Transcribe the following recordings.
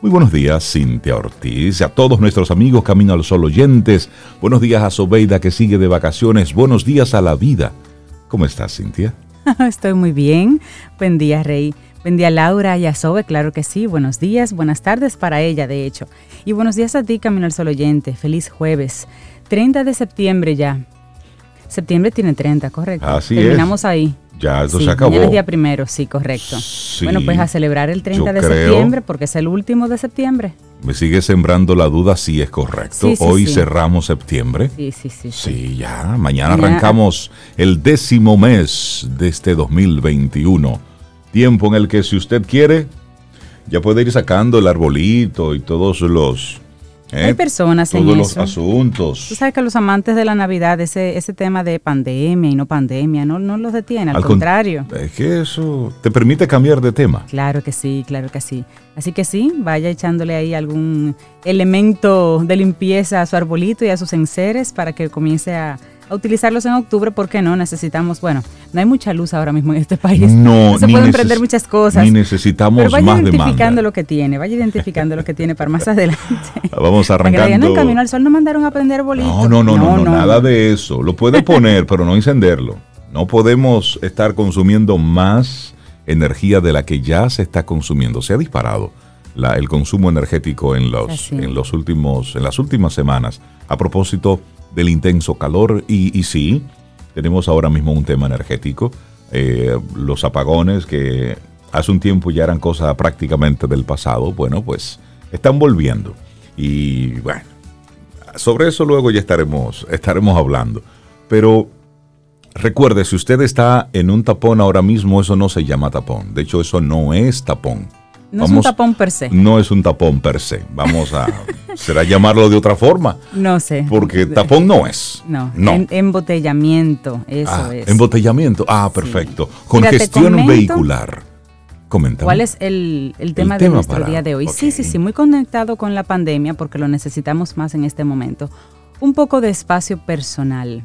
Muy buenos días, Cintia Ortiz, a todos nuestros amigos Camino al Sol oyentes. Buenos días a Sobeida que sigue de vacaciones. Buenos días a la vida. ¿Cómo estás, Cintia? Estoy muy bien. Buen día, Rey. Buen día, Laura y a Sobe, claro que sí. Buenos días, buenas tardes para ella, de hecho. Y buenos días a ti, Camino al Sol oyente. Feliz jueves. 30 de septiembre ya. Septiembre tiene 30, correcto. Así Terminamos ahí. Ya, eso Sí, se acabó. Mañana es día primero, sí, correcto. Sí, bueno, pues a celebrar el 30 yo de creo- septiembre porque es el último de septiembre. Me sigue sembrando la duda si es correcto. Sí, Hoy cerramos septiembre. Sí, sí, sí. Sí, ya. Mañana Ya. arrancamos el décimo mes de este 2021. Tiempo en el que si usted quiere, ya puede ir sacando el arbolito y todos los... ¿eh? Hay personas en Todos los eso. Tú asuntos. sabes que los amantes de la Navidad, ese, ese tema de pandemia y no pandemia, no, no los detiene, al, Al con- contrario. Es que eso te permite cambiar de tema. Claro que sí, claro que sí. Así que sí, vaya echándole ahí algún elemento de limpieza a su arbolito y a sus enseres para que comience a, a utilizarlos en octubre, porque no necesitamos, bueno, no hay mucha luz ahora mismo en este país. No, se ni pueden prender muchas cosas. Ni necesitamos Pero vaya más identificando demanda. lo que tiene, vaya identificando lo que tiene para más adelante. Vamos Para que no no, en arrancando. Camino al Sol no mandaron a prender bolitos. No, no, no, no, no, nada de eso. Lo puede poner, pero no encenderlo. No podemos estar consumiendo más energía de la que ya se está consumiendo. Se ha disparado la- el consumo energético en los, Así. en los últimos, en las últimas semanas a propósito del intenso calor y, y sí, tenemos ahora mismo un tema energético. Eh, los apagones que hace un tiempo ya eran cosa prácticamente del pasado, bueno, pues están volviendo. Y bueno, sobre eso luego ya estaremos, estaremos hablando. Pero recuerde, si usted está en un tapón ahora mismo, eso no se llama tapón. De hecho, eso no es tapón. No es un tapón per se. No es un tapón per se. Vamos a, será llamarlo de otra forma. No sé. Porque tapón no es. No, No. en- embotellamiento, eso Ah, es. Embotellamiento. Ah, perfecto. Congestión comento- vehicular. Coméntame. ¿Cuál es el, el tema de tema nuestro para- día de hoy? Sí, sí, sí, muy conectado con la pandemia porque lo necesitamos más en este momento. Un poco de espacio personal.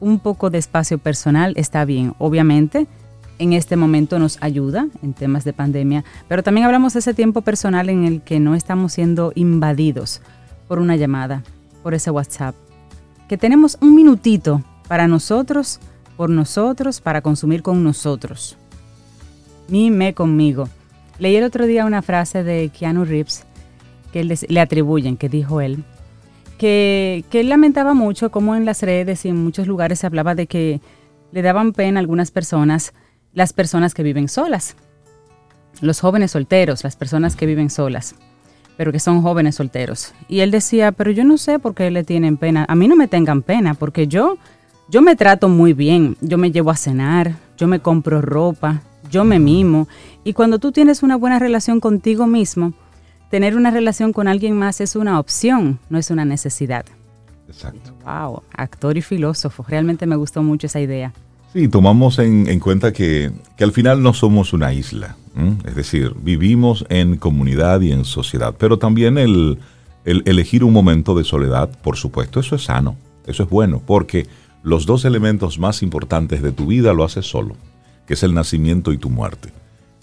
Un poco de espacio personal está bien, obviamente. En este momento nos ayuda en temas de pandemia, pero también hablamos de ese tiempo personal en el que no estamos siendo invadidos por una llamada, por ese WhatsApp. Que tenemos un minutito para nosotros, por nosotros, para consumir con nosotros. Mi, me, conmigo. Leí el otro día una frase de Keanu Reeves que le atribuyen, que dijo él, que, que él lamentaba mucho cómo en las redes y en muchos lugares se hablaba de que le daban pena a algunas personas, las personas que viven solas, los jóvenes solteros, las personas que viven solas, pero que son jóvenes solteros. Y él decía, pero yo no sé por qué le tienen pena, a mí no me tengan pena, porque yo, yo me trato muy bien, yo me llevo a cenar, yo me compro ropa, yo me mimo, y cuando tú tienes una buena relación contigo mismo, tener una relación con alguien más es una opción, no es una necesidad. Exacto. Wow, actor y filósofo. Realmente me gustó mucho esa idea. Sí, tomamos en, en cuenta que, que al final no somos una isla. Es decir, vivimos en comunidad y en sociedad. Pero también el, el elegir un momento de soledad, por supuesto, eso es sano. Eso es bueno. Porque los dos elementos más importantes de tu vida lo haces solo, que es el nacimiento y tu muerte.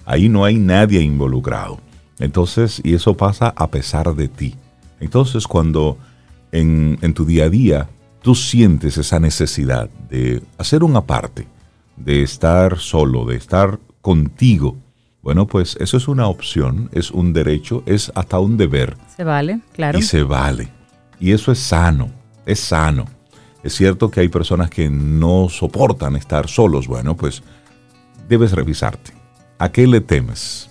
Ahí no hay nadie involucrado. Entonces, y eso pasa a pesar de ti. Entonces, cuando en, en tu día a día tú sientes esa necesidad de hacer una parte, de estar solo, de estar contigo, bueno, pues eso es una opción, es un derecho, es hasta un deber ¿Se vale? Claro. y se vale. Y eso es sano, es sano. Es cierto que hay personas que no soportan estar solos. Bueno, pues debes revisarte. ¿A qué le temes?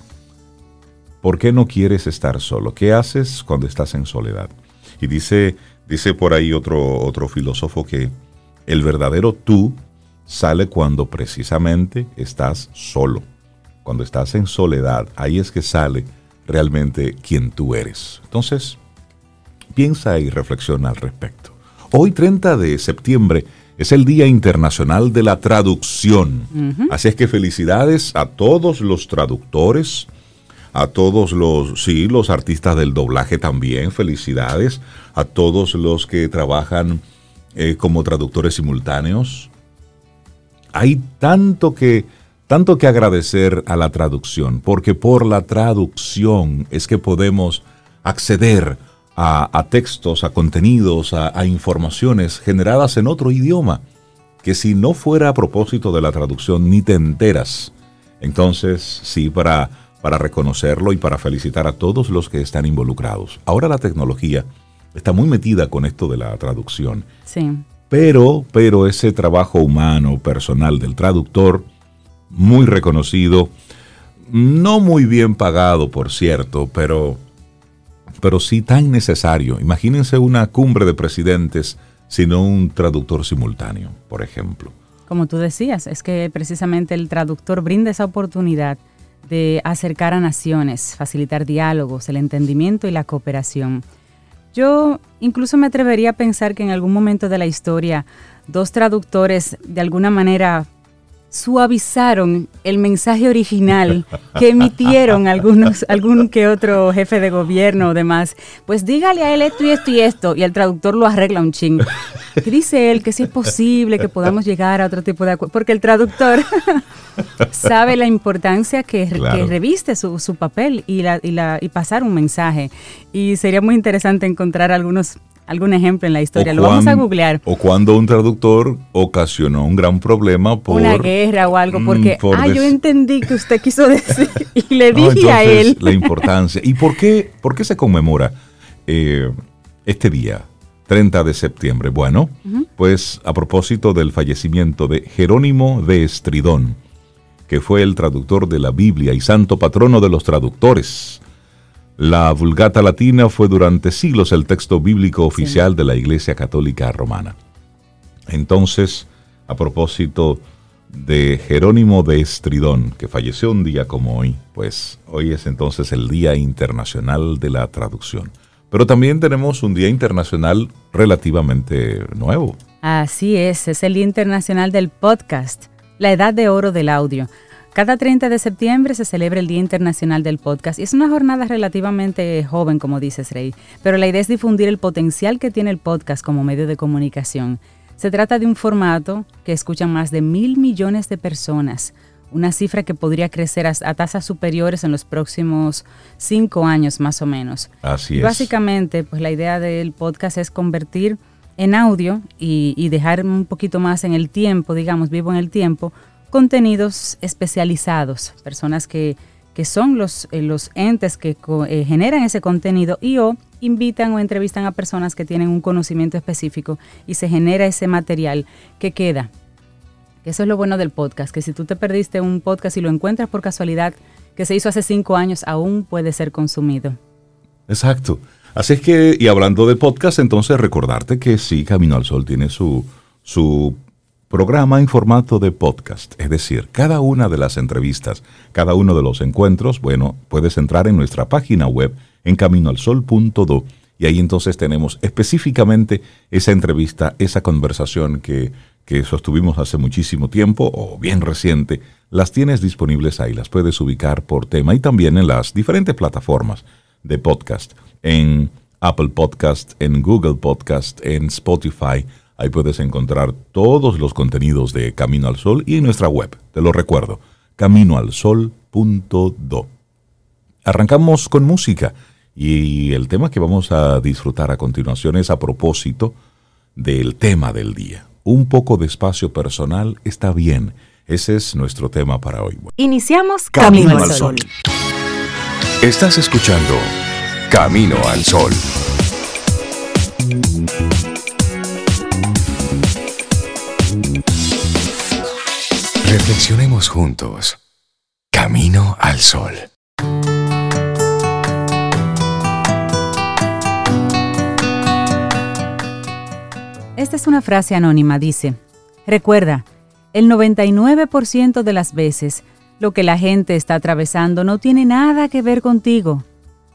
¿Por qué no quieres estar solo? ¿Qué haces cuando estás en soledad? Y dice, dice por ahí otro, otro filósofo que el verdadero tú sale cuando precisamente estás solo. Cuando estás en soledad, ahí es que sale realmente quien tú eres. Entonces, piensa y reflexiona al respecto. Hoy 30 de septiembre es el Día Internacional de la Traducción. Así es que felicidades a todos los traductores, a todos los, sí, los artistas del doblaje también, felicidades, a todos los que trabajan eh, como traductores simultáneos. Hay tanto que, tanto que agradecer a la traducción, porque por la traducción es que podemos acceder a, textos, a contenidos, a, informaciones generadas en otro idioma, que si no fuera a propósito de la traducción ni te enteras. Entonces, sí, para, para reconocerlo y para felicitar a todos los que están involucrados. Ahora la tecnología está muy metida con esto de la traducción. Sí. Pero, pero ese trabajo humano, personal del traductor, muy reconocido, no muy bien pagado, por cierto, pero pero sí tan necesario. Imagínense una cumbre de presidentes sino un traductor simultáneo, por ejemplo. Como tú decías, es que precisamente el traductor brinda esa oportunidad de acercar a naciones, facilitar diálogos, el entendimiento y la cooperación. Yo incluso me atrevería a pensar que en algún momento de la historia dos traductores de alguna manera suavizaron el mensaje original que emitieron algunos, algún que otro jefe de gobierno o demás. Pues dígale a él esto y esto y esto, y el traductor lo arregla un ching. Que dice él que si es posible que podamos llegar a otro tipo de acuerdo, porque el traductor sabe la importancia que, reviste su, su papel y, la, y, la, y pasar un mensaje. Y sería muy interesante encontrar algunos algún ejemplo en la historia. Lo vamos a googlear. O cuando un traductor ocasionó un gran problema por... Una guerra o algo, mm, porque, ah, yo entendí que usted quiso decir y le dije a él. La importancia. ¿Y por qué, por qué se conmemora eh, este día? 30 de septiembre. Bueno, pues a propósito del fallecimiento de Jerónimo de Estridón, que fue el traductor de la Biblia y santo patrono de los traductores. La Vulgata Latina fue durante siglos el texto bíblico oficial de la Iglesia Católica Romana. Entonces, a propósito de Jerónimo de Estridón, que falleció un día como hoy, pues hoy es entonces el Día Internacional de la Traducción. Pero también tenemos un Día Internacional relativamente nuevo. Así es, es el Día Internacional del Podcast, la edad de oro del audio. Cada 30 de septiembre se celebra el Día Internacional del Podcast y es una jornada relativamente joven, como dices, Rey, pero la idea es difundir el potencial que tiene el podcast como medio de comunicación. Se trata de un formato que escuchan más de mil millones de personas, una cifra que podría crecer a, tasas superiores en los próximos cinco años más o menos. Así es. Básicamente, pues la idea del podcast es convertir en audio y, y dejar un poquito más en el tiempo, digamos, vivo en el tiempo, contenidos especializados, personas que, son los, eh, los entes que eh, generan ese contenido y o invitan o entrevistan a personas que tienen un conocimiento específico y se genera ese material que queda. Eso es lo bueno del podcast, que si tú te perdiste un podcast y lo encuentras por casualidad que se hizo hace cinco años, aún puede ser consumido. Exacto. Así es que, y hablando de podcast, entonces recordarte que sí, Camino al Sol tiene su, su programa en formato de podcast, es decir, cada una de las entrevistas, cada uno de los encuentros, bueno, puedes entrar en nuestra página web en caminoalsol.do y ahí entonces tenemos específicamente esa entrevista, esa conversación que, que sostuvimos hace muchísimo tiempo o bien reciente, las tienes disponibles ahí, las puedes ubicar por tema y también en las diferentes plataformas de podcast, en Apple Podcast, en Google Podcast, en Spotify, Ahí puedes encontrar todos los contenidos de Camino al Sol y en nuestra web, te lo recuerdo, caminoalsol.do. Arrancamos con música y el tema que vamos a disfrutar a continuación es a propósito del tema del día. Un poco de espacio personal está bien. Ese es nuestro tema para hoy. Iniciamos Camino, al Sol. Estás escuchando Camino al Sol. Reflexionemos juntos. Camino al sol. Esta es una frase anónima, dice, recuerda, el 99% de las veces lo que la gente está atravesando no tiene nada que ver contigo.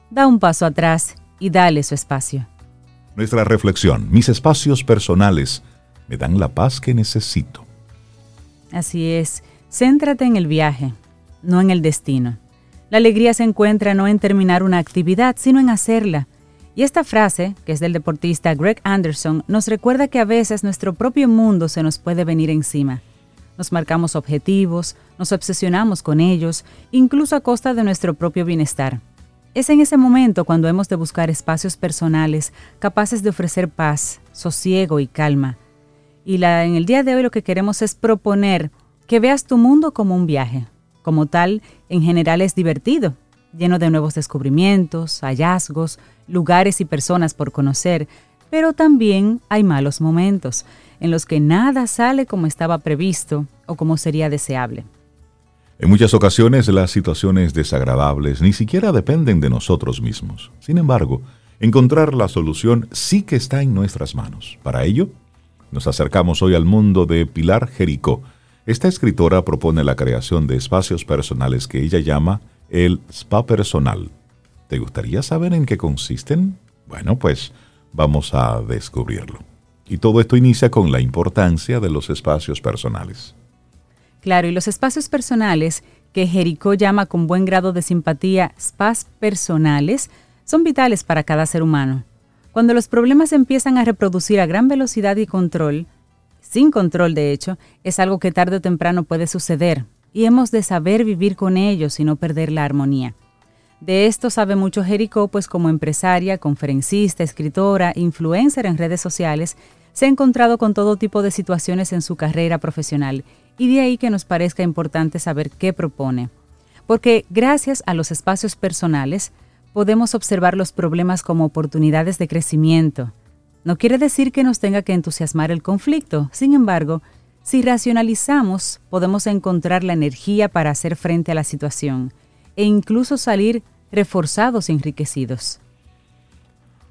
Da un paso atrás y dale su espacio. Nuestra reflexión, mis espacios personales me dan la paz que necesito. Así es, céntrate en el viaje, no en el destino. La alegría se encuentra no en terminar una actividad, sino en hacerla. Y esta frase, que es del deportista Greg Anderson, nos recuerda que a veces nuestro propio mundo se nos puede venir encima. nos marcamos objetivos, nos obsesionamos con ellos, incluso a costa de nuestro propio bienestar. Es en ese momento cuando hemos de buscar espacios personales capaces de ofrecer paz, sosiego y calma. Y en el día de hoy lo que queremos es proponer que veas tu mundo como un viaje. Como tal, en general es divertido, lleno de nuevos descubrimientos, hallazgos, lugares y personas por conocer, pero también hay malos momentos en los que nada sale como estaba previsto o como sería deseable. En muchas ocasiones las situaciones desagradables ni siquiera dependen de nosotros mismos. Sin embargo, encontrar la solución sí que está en nuestras manos. Para ello, nos acercamos hoy al mundo de Pilar Jericó. Esta escritora propone la creación de espacios personales que ella llama el spa personal. ¿Te gustaría saber en qué consisten? Bueno, pues vamos a descubrirlo. Y todo esto inicia con la importancia de los espacios personales. Claro, y los espacios personales, que Jericó llama con buen grado de simpatía spas personales, son vitales para cada ser humano. Cuando los problemas empiezan a reproducir a gran velocidad y control, sin control de hecho, es algo que tarde o temprano puede suceder, y hemos de saber vivir con ellos y no perder la armonía. De esto sabe mucho Jericó, pues como empresaria, conferencista, escritora, influencer en redes sociales, se ha encontrado con todo tipo de situaciones en su carrera profesional y de ahí que nos parezca importante saber qué propone. Porque gracias a los espacios personales podemos observar los problemas como oportunidades de crecimiento. No quiere decir que nos tenga que entusiasmar el conflicto, sin embargo, si racionalizamos, podemos encontrar la energía para hacer frente a la situación e incluso salir reforzados y enriquecidos.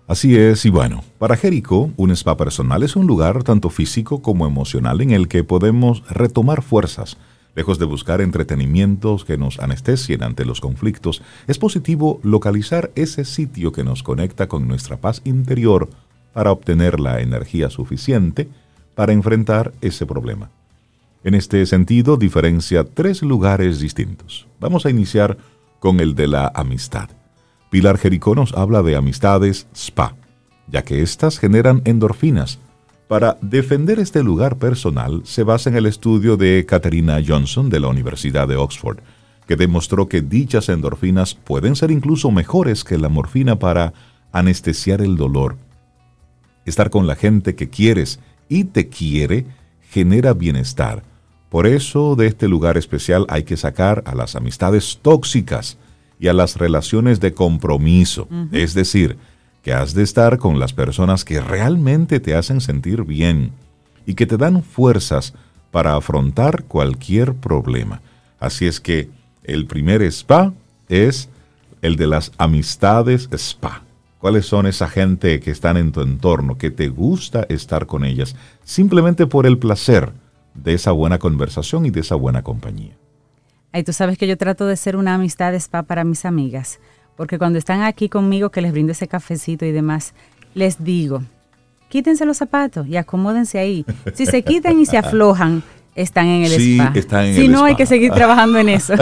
Así es, y bueno, para Jericó, un spa personal es un lugar tanto físico como emocional en el que podemos retomar fuerzas. Lejos de buscar entretenimientos que nos anestesien ante los conflictos, es positivo localizar ese sitio que nos conecta con nuestra paz interior para obtener la energía suficiente para enfrentar ese problema. En este sentido, diferencia tres lugares distintos. Vamos a iniciar con el de la amistad. Pilar Jericó nos habla de amistades spa, ya que éstas generan endorfinas. Para defender este lugar personal se basa en el estudio de Katerina Johnson de la Universidad de Oxford, que demostró que dichas endorfinas pueden ser incluso mejores que la morfina para anestesiar el dolor. Estar con la gente que quieres y te quiere genera bienestar. Por eso de este lugar especial hay que sacar a las amistades tóxicas, y a las relaciones de compromiso. Es decir, que has de estar con las personas que realmente te hacen sentir bien y que te dan fuerzas para afrontar cualquier problema. Así es que el primer spa es el de las amistades spa. ¿Cuáles son esa gente que están en tu entorno, que te gusta estar con ellas, simplemente por el placer de esa buena conversación y de esa buena compañía? Y tú sabes que yo trato de ser una amistad spa para mis amigas, porque cuando están aquí conmigo, que les brindo ese cafecito y demás, les digo, quítense los zapatos y acomódense ahí. Si se quitan y se aflojan, están en el spa. si no, hay que seguir trabajando en eso.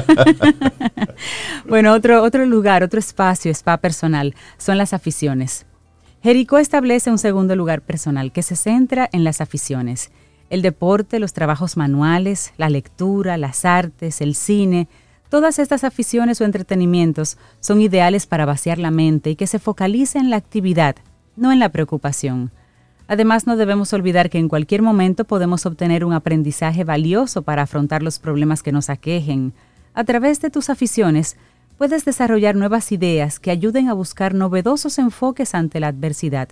bueno, otro, otro lugar, otro espacio, spa personal, son las aficiones. Jericó establece un segundo lugar personal que se centra en las aficiones el deporte, los trabajos manuales, la lectura, las artes, el cine, todas estas aficiones o entretenimientos son ideales para vaciar la mente y que se focalice en la actividad, no en la preocupación. Además, no debemos olvidar que en cualquier momento podemos obtener un aprendizaje valioso para afrontar los problemas que nos aquejen. A través de tus aficiones, puedes desarrollar nuevas ideas que ayuden a buscar novedosos enfoques ante la adversidad.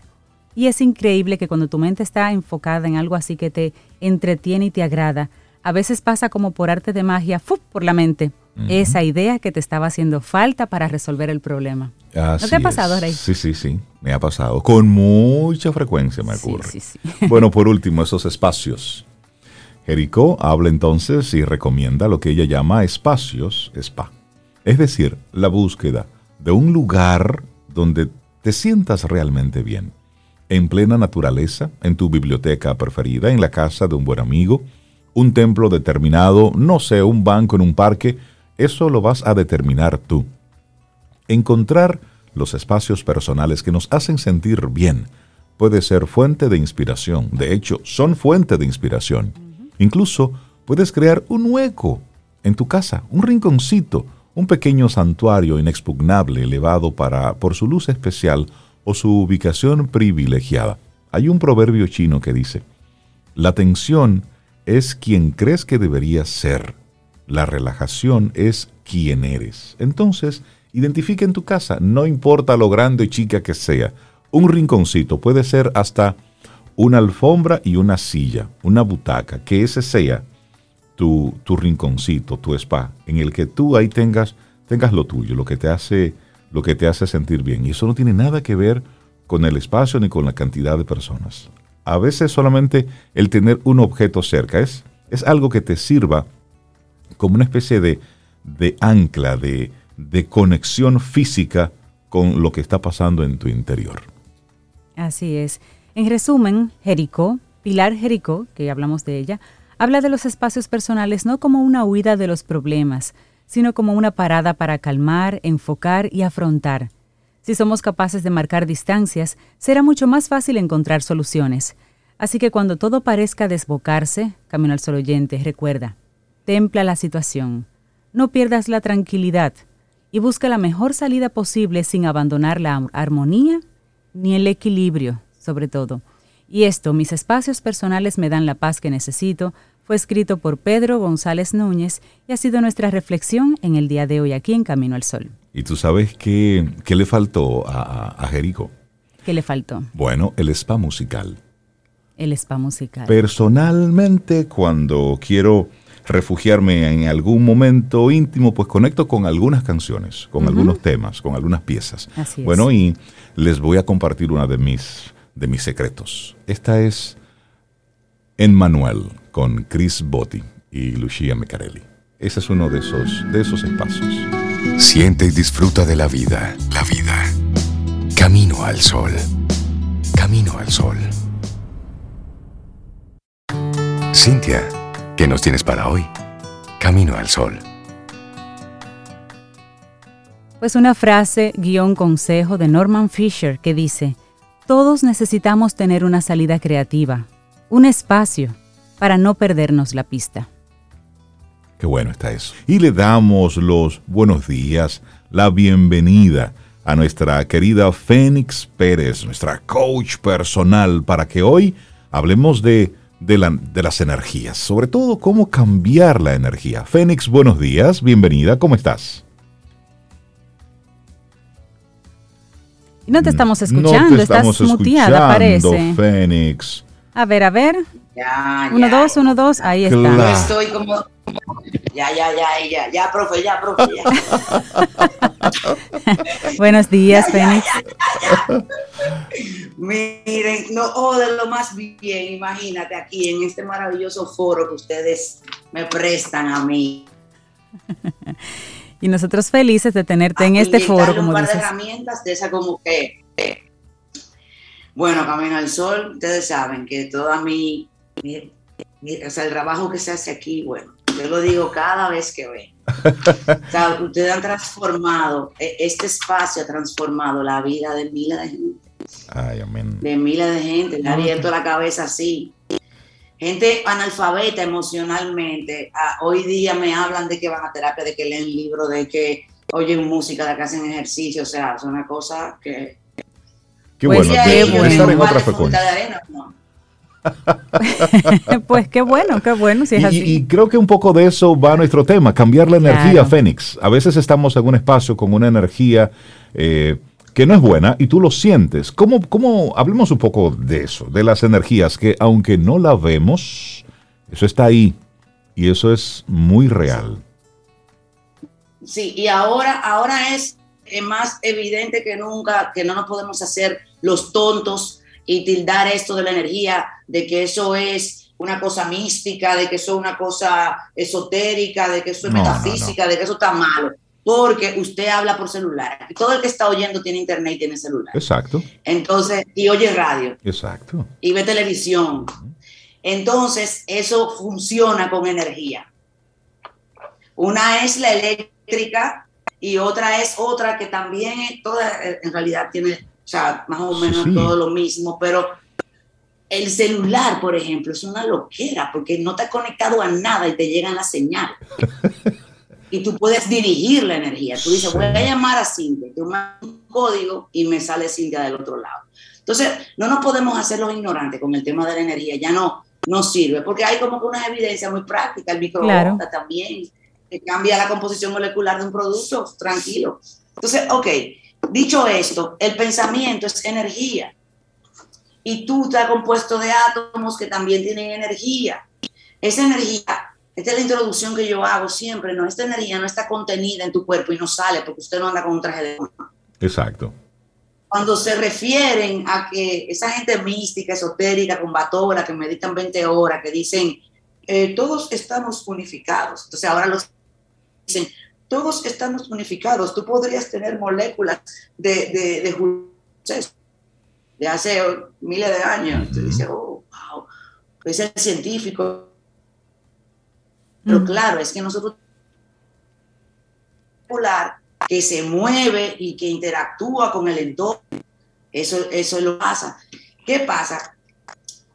Y es increíble que cuando tu mente está enfocada en algo así que te entretiene y te agrada, a veces pasa como por arte de magia, por la mente, esa idea que te estaba haciendo falta para resolver el problema. ¿No te ha pasado, Rey? Sí, sí, sí, me ha pasado. Con mucha frecuencia me ocurre. Sí, sí, sí. bueno, por último, esos espacios. Jericó habla entonces y recomienda lo que ella llama espacios spa. Es decir, la búsqueda de un lugar donde te sientas realmente bien en plena naturaleza, en tu biblioteca preferida, en la casa de un buen amigo, un templo determinado, no sé, un banco en un parque, eso lo vas a determinar tú. Encontrar los espacios personales que nos hacen sentir bien puede ser fuente de inspiración, de hecho, son fuente de inspiración. Incluso puedes crear un hueco en tu casa, un rinconcito, un pequeño santuario inexpugnable elevado para, por su luz especial o su ubicación privilegiada. Hay un proverbio chino que dice, la atención es quien crees que deberías ser, la relajación es quien eres. Entonces, identifica en tu casa, no importa lo grande o chica que sea, un rinconcito puede ser hasta una alfombra y una silla, una butaca, que ese sea tu, tu rinconcito, tu spa, en el que tú ahí tengas, tengas lo tuyo, lo que te hace, lo que te hace sentir bien. Y eso no tiene nada que ver con el espacio ni con la cantidad de personas. A veces solamente el tener un objeto cerca es, es algo que te sirva como una especie de, ancla, de, de conexión física con lo que está pasando en tu interior. Así es. En resumen, Jericó, Pilar Jericó, que ya hablamos de ella, habla de los espacios personales no como una huida de los problemas, sino como una parada para calmar, enfocar y afrontar. Si somos capaces de marcar distancias, será mucho más fácil encontrar soluciones. Así que cuando todo parezca desbocarse, Camino al Sol oyente, recuerda, templa la situación, no pierdas la tranquilidad y busca la mejor salida posible sin abandonar la armonía ni el equilibrio sobre todo. Y esto, mis espacios personales me dan la paz que necesito, fue escrito por Pedro González Núñez y ha sido nuestra reflexión en el día de hoy aquí en Camino al Sol. ¿Y tú sabes qué, qué le faltó a, a Jerico? ¿Qué le faltó? Bueno, el spa musical. El spa musical. Personalmente, cuando quiero refugiarme en algún momento íntimo, pues conecto con algunas canciones, con algunos temas, con algunas piezas. Así es. Bueno, y les voy a compartir una de mis de mis secretos. Esta es En Manuel con Chris Botti y Lucia Mecarelli. Ese es uno de esos, de esos espacios. Siente y disfruta de la vida. La vida. Camino al sol. Camino al sol. Cintia, ¿qué nos tienes para hoy? Camino al sol. Pues una frase, guion consejo de Norman Fisher que dice, todos necesitamos tener una salida creativa, un espacio para no perdernos la pista. Qué bueno está eso. Y le damos los buenos días, la bienvenida a nuestra querida Fénix Pérez, nuestra coach personal, para que hoy hablemos de, de, la- de las energías, sobre todo cómo cambiar la energía. Fénix, buenos días, bienvenida, ¿cómo estás? No te estamos no escuchando, te estamos estás muteada, parece. Fénix. A ver, a ver. Ya, Uno, ya, dos, uno, dos. Ahí está. Claro. Yo estoy como. Ya, ya, ya, ya, ya, profe, ya, profe, ya. Buenos días, Fénix. Miren, no, oh, de lo más bien, imagínate aquí en este maravilloso foro que ustedes me prestan a mí. Y nosotros felices de tenerte en este foro, como un par de herramientas de esa como que. eh, Bueno, Camino al Sol, ustedes saben que toda mi, mi- mi- o sea, el trabajo que se hace aquí, bueno, yo lo digo cada vez que ven. O sea, ustedes han transformado, e- este espacio ha transformado la vida de miles de gente, Ay, amén. de miles de gente, le ha abierto la cabeza así. Gente analfabeta emocionalmente, ah, hoy día me hablan de que van a terapia, de que leen libros, de que oyen música, de que hacen ejercicio, o sea, es una cosa que... Qué Pues bueno, bueno. estar en otra frecuencia. pues qué bueno, qué bueno si es Y, así. y creo que un poco de eso va nuestro tema, cambiar la energía, Claro. Fénix. A veces estamos en un espacio con una energía eh, que no es buena y tú lo sientes. ¿Cómo, ¿Cómo? Hablemos un poco de eso, de las energías que aunque no la vemos, eso está ahí y eso es muy real. Sí, y ahora, ahora es eh, más evidente que nunca que no nos podemos hacer los tontos y tildar esto de la energía, de que eso es una cosa mística, de que eso es una cosa esotérica, de que eso es No, no, metafísica, de que eso está malo, porque usted habla por celular. Todo el que está oyendo tiene internet y tiene celular. Exacto, Entonces, y oye radio. exacto. y ve televisión. Entonces, eso funciona con energía. Una es la eléctrica y otra es otra que también es toda, en realidad tiene, sea, más o menos sí. todo lo mismo, pero el celular, por ejemplo, es una loquera porque no te conectado a nada y te llegan las señales. y tú puedes dirigir la energía. Tú dices, voy a llamar a Cintia, tú un código y me sale Cintia del otro lado. Entonces, no nos podemos hacer los ignorantes con el tema de la energía, ya no, no sirve, porque hay como que unas evidencias muy prácticas, el microondas también, que cambia la composición molecular de un producto, tranquilo. Entonces, ok, dicho esto, el pensamiento es energía y tú estás compuesto de átomos que también tienen energía. Esa energía, esta es la introducción que yo hago siempre, ¿no? Esta energía no está contenida en tu cuerpo y no sale porque usted no anda con un traje de Exacto. Cuando se refieren a que esa gente mística, esotérica, combatora, que meditan 20 horas, que dicen, eh, todos estamos unificados. Entonces ahora los dicen, todos estamos unificados. Tú podrías tener moléculas de, de, de, de hace miles de años. Tú dices, oh, wow, es el científico. Pero claro, es que nosotros que se mueve y que interactúa con el entorno. Eso, eso lo pasa. ¿Qué pasa?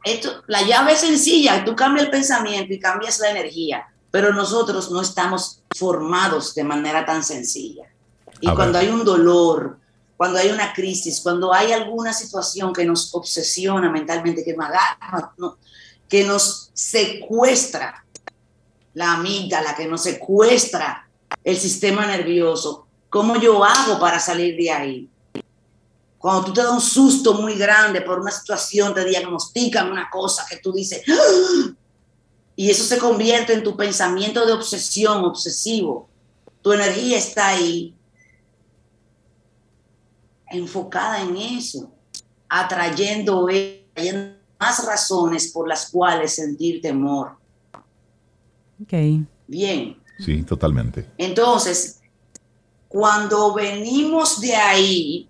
Esto, la llave es sencilla, tú cambias el pensamiento y cambias la energía, pero nosotros no estamos formados de manera tan sencilla. Y cuando hay un dolor, cuando hay una crisis, cuando hay alguna situación que nos obsesiona mentalmente, que nos, que nos secuestra la amígdala, que nos secuestra el sistema nervioso, ¿cómo yo hago para salir de ahí? Cuando tú te das un susto muy grande por una situación, te diagnostican una cosa que tú dices, ¡Ah! Y eso se convierte en tu pensamiento de obsesión, obsesivo. Tu energía está ahí, enfocada en eso, atrayendo, más razones por las cuales sentir temor. Ok. Bien. Sí, totalmente. Entonces, cuando venimos de ahí,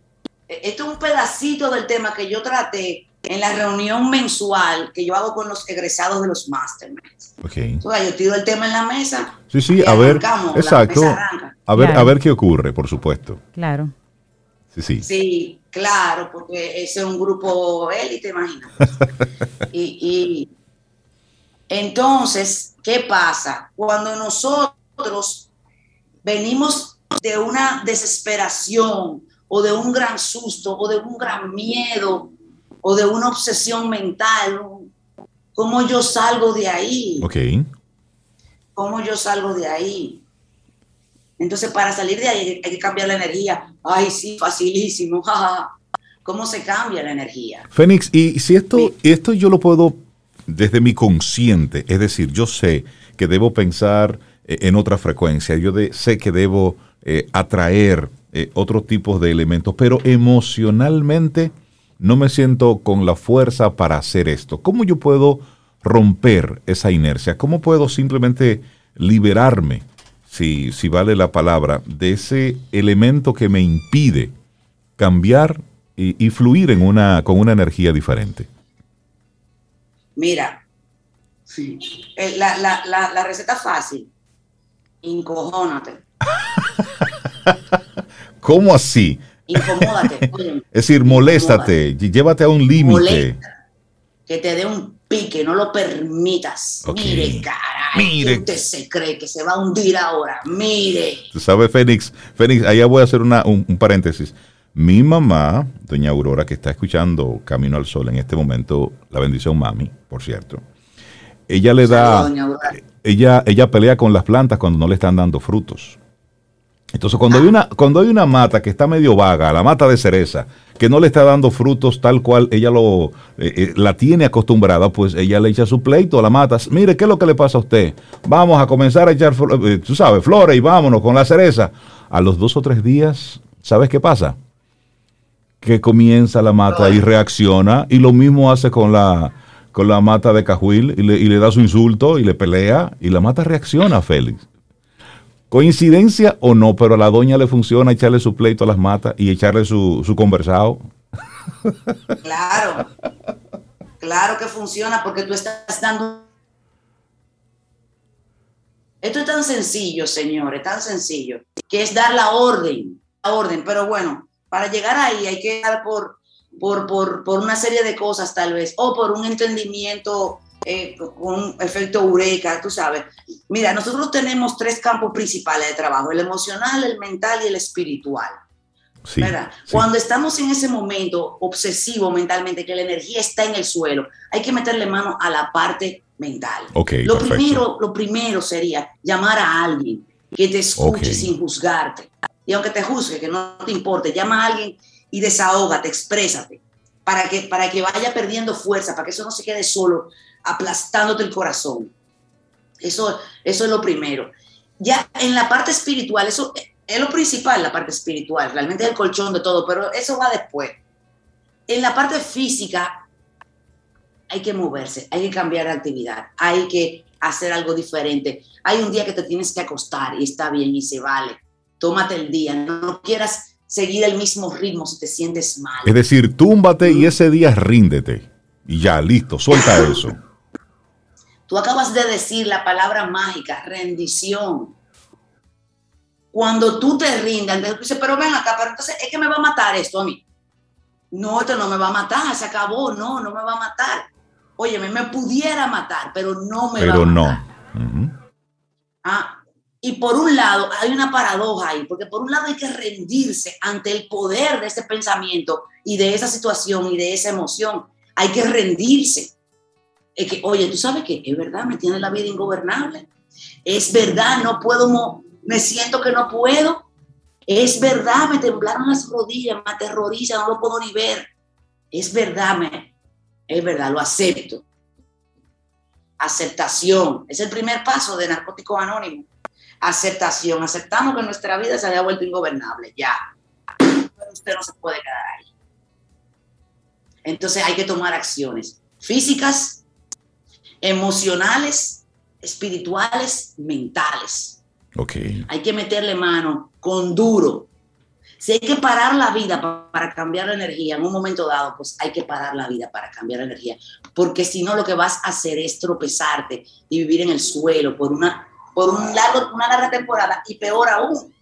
e, esto es un pedacito del tema que yo traté en la reunión mensual que yo hago con los egresados de los masterminds. Okay. yo tiro el tema en la mesa. Sí, sí, a ver, exacto. A ver, a ver qué ocurre, por supuesto. Claro. Sí, sí. Sí, claro, porque ese es un grupo élite, imagínate. y, y entonces, ¿qué pasa? Cuando nosotros venimos de una desesperación o de un gran susto o de un gran miedo o de una obsesión mental. ¿Cómo yo salgo de ahí? Ok. ¿Cómo yo salgo de ahí? Entonces, para salir de ahí hay que cambiar la energía. Ay, sí, facilísimo. ¿Cómo se cambia la energía? Fénix, y si esto, esto yo lo puedo desde mi consciente, es decir, yo sé que debo pensar eh, en otra frecuencia, yo sé que debo eh, atraer eh, otros tipos de elementos, pero emocionalmente no me siento con la fuerza para hacer esto. ¿Cómo yo puedo romper esa inercia? ¿Cómo puedo simplemente liberarme, si, si vale la palabra, de ese elemento que me impide cambiar y, fluir en una, con una energía diferente? Mira, eh, la, la, la, la receta fácil, incojónate. ¿Cómo así? Incomódate. es decir, moléstate, llévate a un límite. Que te dé un pique, no lo permitas. Mire, caray, Mire. usted se cree que se va a hundir ahora. Mire. Tú sabes, Fénix, Fénix, allá voy a hacer una, un, paréntesis. Mi mamá, doña Aurora, que está escuchando Camino al Sol en este momento, la bendición mami, por cierto, ella le da, ella, ella pelea con las plantas cuando no le están dando frutos. Entonces, cuando hay, una, cuando hay una mata que está medio vaga, la mata de cereza, que no le está dando frutos tal cual ella lo eh, eh, la tiene acostumbrada, pues ella le echa su pleito a la mata. Mire, ¿qué es lo que le pasa a usted? Vamos a comenzar a echar, eh, tú sabes, flores y vámonos con la cereza. A los dos o tres días, ¿sabes qué pasa? Que comienza la mata y reacciona, y lo mismo hace con la, con la mata de cajuil, y le, y le da su insulto y le pelea, y la mata reacciona, Félix. Coincidencia o no, pero a la doña le funciona echarle su pleito a las matas y echarle su, su conversado. Claro, claro que funciona porque tú estás dando... Esto es tan sencillo, señores, tan sencillo, que es dar la orden, la orden, pero bueno, para llegar ahí hay que dar por por, por, por una serie de cosas tal vez, o por un entendimiento eh, con un efecto eureka, tú sabes. Mira, nosotros tenemos tres campos principales de trabajo, el emocional, el mental y el espiritual. Sí, ¿verdad? sí. Cuando estamos en ese momento obsesivo mentalmente, que la energía está en el suelo, hay que meterle mano a la parte mental. Ok, lo, perfecto. primero, lo primero sería llamar a alguien que te escuche Ok. sin juzgarte. Y aunque te juzgue, que no te importe, llama a alguien y desahógate, exprésate, para que, para que vaya perdiendo fuerza, para que eso no se quede solo, aplastándote el corazón. Eso, eso es lo primero. Ya en la parte espiritual, eso es lo principal, la parte espiritual, realmente es el colchón de todo, pero eso va después. En la parte física hay que moverse, hay que cambiar de actividad, hay que hacer algo diferente. Hay un día que te tienes que acostar y está bien y se vale. Tómate el día, no quieras seguir el mismo ritmo si te sientes mal. Es decir, túmbate y ese día ríndete. Y ya, listo, suelta eso. Tú acabas de decir la palabra mágica, rendición. Cuando tú te rindas, entonces tú dices, pero ven acá, pero entonces es que me va a matar esto a mí. No, esto no me va a matar, se acabó, no, no me va a matar. Oye, me pudiera matar, pero no me Pero va a no. matar. Ujú. Ah, y por un lado, hay una paradoja ahí, porque por un lado hay que rendirse ante el poder de ese pensamiento y de esa situación y de esa emoción. Hay que rendirse. Es que, oye, tú sabes que es verdad, me tiene la vida ingobernable. Es verdad, no puedo, me siento que no puedo. Es verdad, me temblaron las rodillas, me aterroriza, no lo puedo ni ver. Es verdad, me, es verdad, lo acepto. Aceptación, es el primer paso de Narcóticos Anónimos. Aceptación, aceptamos que nuestra vida se haya vuelto ingobernable, ya. Pero usted no se puede quedar ahí. Entonces hay que tomar acciones físicas, emocionales, espirituales, mentales. Ok. Hay que meterle mano con duro. Si hay que parar la vida pa- para cambiar la energía en un momento dado, pues hay que parar la vida para cambiar la energía. Porque si no, lo que vas a hacer es tropezarte y vivir en el suelo por una, por un largo, una larga temporada y peor aún,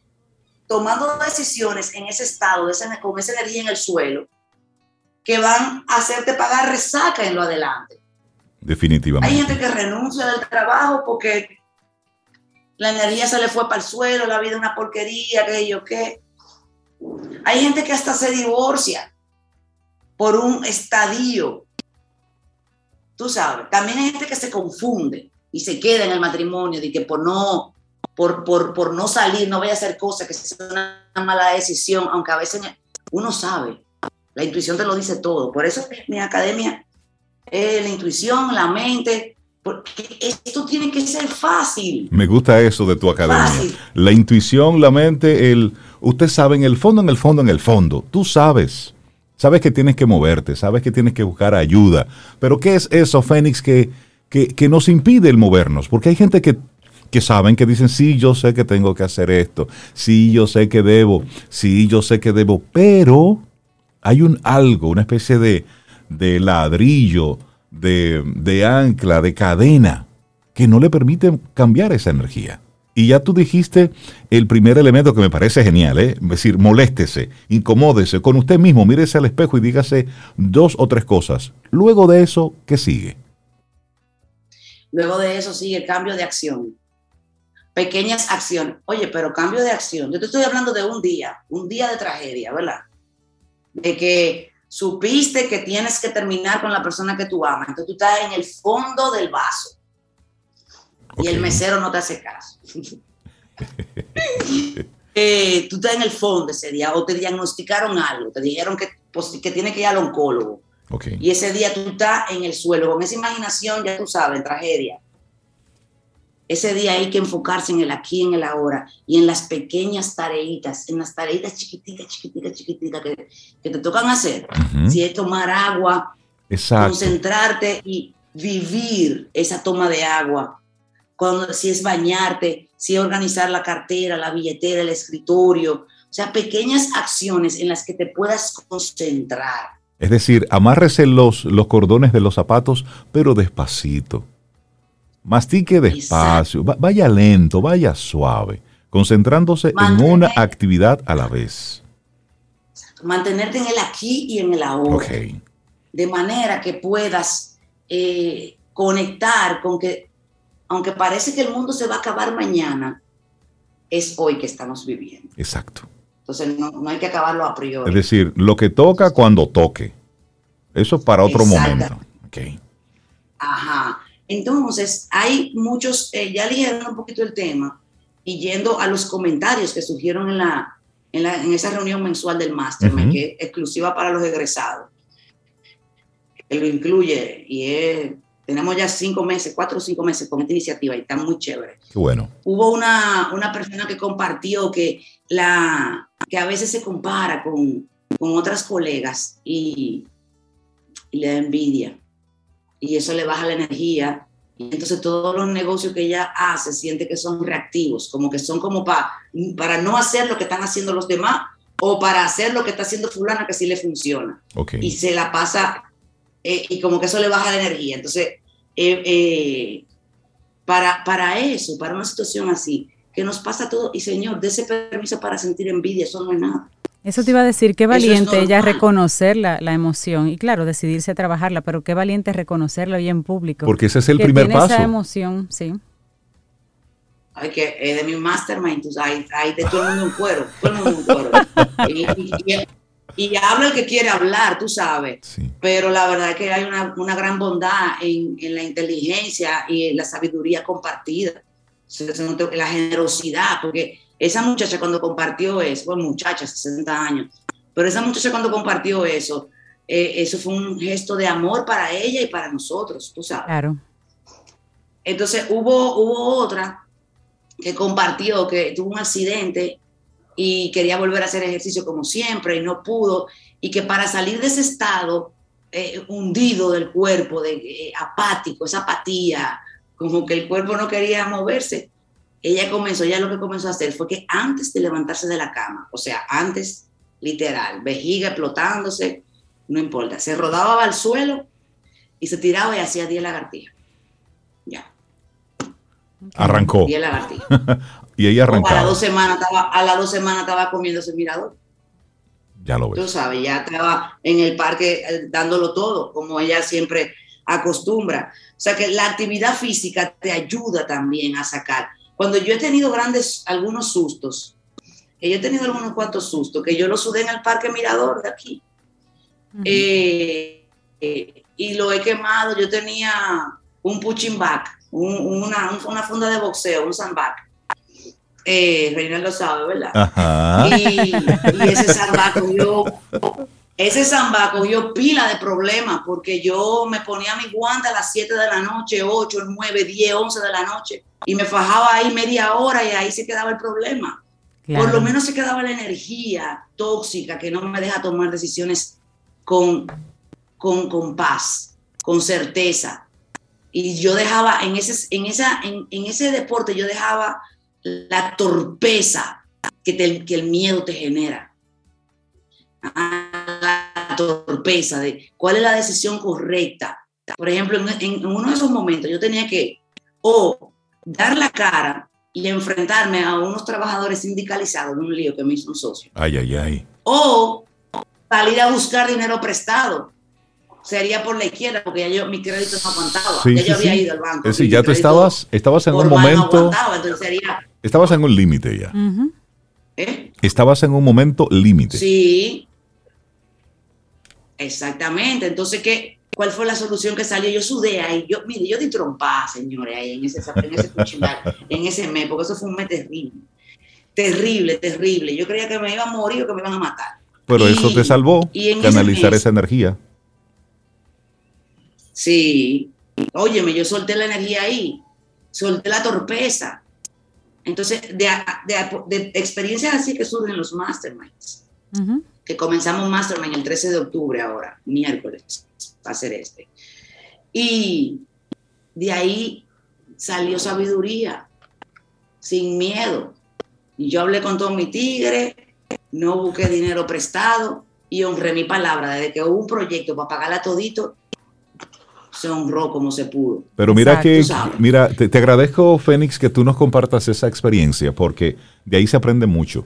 tomando decisiones en ese estado, con esa energía en el suelo, que van a hacerte pagar resaca en lo adelante. Definitivamente. Hay gente que renuncia del trabajo porque la energía se le fue para el suelo, la vida es una porquería, que yo qué. Hay gente que hasta se divorcia por un estadio. Tú sabes, también hay gente que se confunde y se queda en el matrimonio de que por no, por, por, por no salir, no vaya a hacer cosas, que es una mala decisión, aunque a veces uno sabe, la intuición te lo dice todo. Por eso mi academia es la intuición, la mente, porque esto tiene que ser fácil. Me gusta eso de tu academia. Fácil. La intuición, la mente, el... Usted sabe en el fondo, en el fondo, en el fondo. Tú sabes. Sabes que tienes que moverte, sabes que tienes que buscar ayuda. Pero ¿qué es eso, Fénix, que, que, que nos impide el movernos? Porque hay gente que, que saben, que dicen, sí, yo sé que tengo que hacer esto, sí, yo sé que debo, sí, yo sé que debo, pero hay un algo, una especie de, de ladrillo, de, de ancla, de cadena, que no le permite cambiar esa energía. Y ya tú dijiste el primer elemento que me parece genial, ¿eh? es decir, moléstese, incomódese con usted mismo, mírese al espejo y dígase dos o tres cosas. Luego de eso, ¿qué sigue? Luego de eso sigue el cambio de acción. Pequeñas acciones. Oye, pero cambio de acción. Yo te estoy hablando de un día, un día de tragedia, ¿verdad? De que supiste que tienes que terminar con la persona que tú amas. Entonces tú estás en el fondo del vaso y el mesero no te hace caso. Eh, tú estás en el fondo ese día o te diagnosticaron algo, te dijeron que, pues, que tienes que ir al oncólogo Ok. y ese día tú estás en el suelo con esa imaginación, ya tú sabes, tragedia. Ese día hay que enfocarse en el aquí, en el ahora y en las pequeñas tareitas, en las tareitas chiquiticas, chiquiticas, chiquiticas que, que te tocan hacer. Si es tomar agua, Exacto. concentrarte y vivir esa toma de agua. Cuando, si es bañarte, si es organizar la cartera, la billetera, el escritorio. O sea, pequeñas acciones en las que te puedas concentrar. Es decir, amárrese los, los cordones de los zapatos, pero despacito. Mastique despacio, va- vaya lento, vaya suave, concentrándose en una actividad a la vez. mantenerte en el aquí y en el ahora. De manera que puedas eh, conectar con que, aunque parece que el mundo se va a acabar mañana, es hoy que estamos viviendo. Exacto. Entonces no, hay que acabarlo a priori. Es decir, lo que toca cuando toque. Eso para otro momento. Okay. Ajá. Entonces, hay muchos, eh, ya leyeron un poquito el tema y yendo a los comentarios que surgieron en, la, en, esa reunión mensual del máster, que es exclusiva para los egresados, que lo incluye y es tenemos ya cinco meses, cuatro o cinco meses con esta iniciativa y está muy chévere. Qué bueno. Hubo una, una persona que compartió que, la, que a veces se compara con, con otras colegas y, y, le da envidia. Y eso le baja la energía. Y entonces todos los negocios que ella hace siente que son reactivos, como que son como para para no hacer lo que están haciendo los demás o para hacer lo que está haciendo fulana que sí le funciona. Okay. Y se la pasa eh, y como que eso le baja la energía. Entonces, eh, eh, para, para eso, para una situación así, que nos pasa todo, y Señor, de ese permiso para sentir envidia, eso no es nada. Eso te iba a decir, qué valiente ella reconocer la, la, emoción y claro, decidirse a trabajarla, pero qué valiente reconocerla hoy en público. Porque ese es el primer paso. Esa emoción, sí. Hay que, es de mi mastermind, hay, hay de todo el mundo un cuero, todo el mundo un cuero. y, y habla el que quiere hablar, tú sabes. Pero la verdad es que hay una, una gran bondad en, en, la inteligencia y en la sabiduría compartida, la generosidad, porque esa muchacha cuando compartió eso, bueno, muchacha, 60 años, pero esa muchacha cuando compartió eso, eh, eso fue un gesto de amor para ella y para nosotros, tú sabes. Claro. Entonces hubo, hubo otra que compartió que tuvo un accidente y quería volver a hacer ejercicio como siempre y no pudo, y que para salir de ese estado eh, hundido del cuerpo, de, eh, apático, esa apatía, como que el cuerpo no quería moverse, ella comenzó, ya lo que comenzó a hacer fue que antes de levantarse de la cama, o sea, antes literal, vejiga explotándose, no importa, se rodaba al suelo y se tiraba y hacía 10 lagartijas. Ya. Arrancó. 10 lagartijas. Y ella arrancaba. a las dos semanas estaba, a las dos semanas estaba comiéndose el mirador. Ya lo ves. Tú sabes, ya estaba en el parque eh, dándolo todo, como ella siempre acostumbra. O sea que la actividad física te ayuda también a sacar. Cuando yo he tenido grandes, algunos sustos, que yo he tenido algunos cuantos sustos, que yo lo sudé en el parque Mirador de aquí. Eh, eh, y lo he quemado. Yo tenía un punching back, una, una, funda de boxeo, un sandbag eh, Reinaldo sabe, ¿verdad? Y, ese samba cogió, ese samba cogió pila de problemas porque yo me ponía mi guante a las 7 de la noche, 8, 9, 10, 11 de la noche y me fajaba ahí media hora y ahí se quedaba el problema. Por lo menos se quedaba la energía tóxica que no me deja tomar decisiones con, con, con paz, con certeza. Y yo dejaba en ese, en, esa, en, en ese deporte, yo dejaba la torpeza que, que el miedo te genera. Ah, torpeza de cuál es la decisión correcta. Por ejemplo, en, uno de esos momentos yo tenía que o dar la cara y enfrentarme a unos trabajadores sindicalizados de un lío que me hizo un socio. Ay, ay, ay. O salir a buscar dinero prestado sería por la izquierda, porque ya yo mi crédito no aguantaba. ya yo había ido al banco. Es decir, ya tú estabas, estabas en un momento. estabas en un límite ya. ¿Eh? Estabas en un momento límite. Sí. Exactamente. Entonces, ¿qué, ¿cuál fue la solución que salió? Yo sudé ahí. Yo, mire, yo di trompada, señores, ahí en ese, en ese, en ese mes, porque eso fue un mes terrible. Terrible, terrible. Yo creía que me iba a morir o que me iban a matar. Pero eso te salvó, canalizar esa energía. Sí, óyeme, yo solté la energía ahí, solté la torpeza. Entonces, de, de, experiencias así que surgen los masterminds, que comenzamos mastermind el 13 de octubre ahora, miércoles, va a ser este. Y de ahí salió sabiduría, sin miedo. Y yo hablé con todo mi tigre, no busqué dinero prestado y honré mi palabra. Desde que hubo un proyecto para pagarla todito, se honró como se pudo. Pero mira que, mira, te, agradezco, Fénix, que tú nos compartas esa experiencia, porque de ahí se aprende mucho.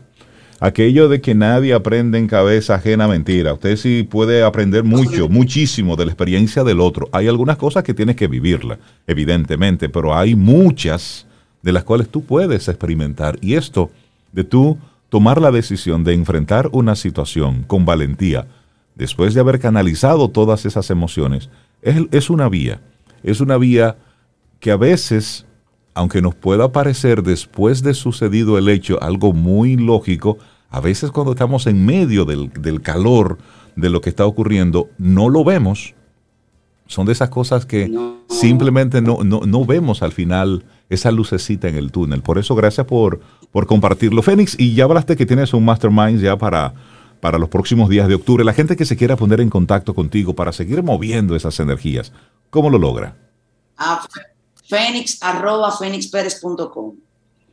Aquello de que nadie aprende en cabeza ajena mentira. Usted sí puede aprender mucho, muchísimo de la experiencia del otro. Hay algunas cosas que tienes que vivirla, evidentemente, pero hay muchas de las cuales tú puedes experimentar. Y esto de tú tomar la decisión de enfrentar una situación con valentía, después de haber canalizado todas esas emociones, es, es una vía. Es una vía que a veces aunque nos pueda parecer después de sucedido el hecho algo muy lógico, a veces cuando estamos en medio del, calor de lo que está ocurriendo, no lo vemos. Son de esas cosas que simplemente no, no, vemos al final esa lucecita en el túnel. Por eso, gracias por, por compartirlo. Fénix, y ya hablaste que tienes un mastermind ya para, para los próximos días de octubre. La gente que se quiera poner en contacto contigo para seguir moviendo esas energías, ¿cómo lo logra? Ah, fénix arroba fénixperez.com.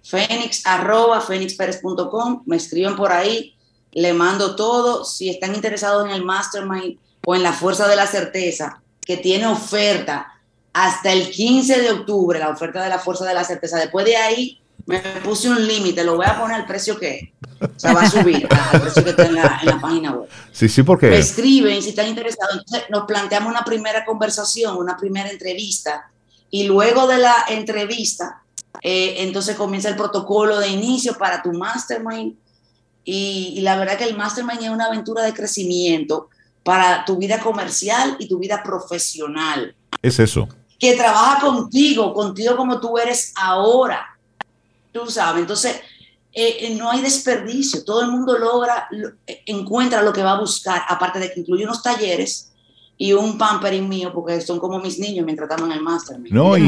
Fénix arroba fénixperez.com. Me escriben por ahí, le mando todo. Si están interesados en el mastermind o en la fuerza de la certeza, que tiene oferta hasta el 15 de octubre, la oferta de la fuerza de la certeza. Después de ahí, me puse un límite, lo voy a poner al precio que o sea, va a subir al precio que está en la, en la, página web. Sí, sí, porque... Me escriben si están interesados. Entonces, nos planteamos una primera conversación, una primera entrevista y luego de la entrevista, eh, entonces comienza el protocolo de inicio para tu mastermind. Y, la verdad que el mastermind es una aventura de crecimiento para tu vida comercial y tu vida profesional. Es eso. Que trabaja contigo, contigo como tú eres ahora. Tú sabes, entonces eh, eh, no hay desperdicio. Todo el mundo logra, encuentra lo que va a buscar, aparte de que incluye unos talleres y un pampering mío, porque son como mis niños mientras estamos en el máster. No, y,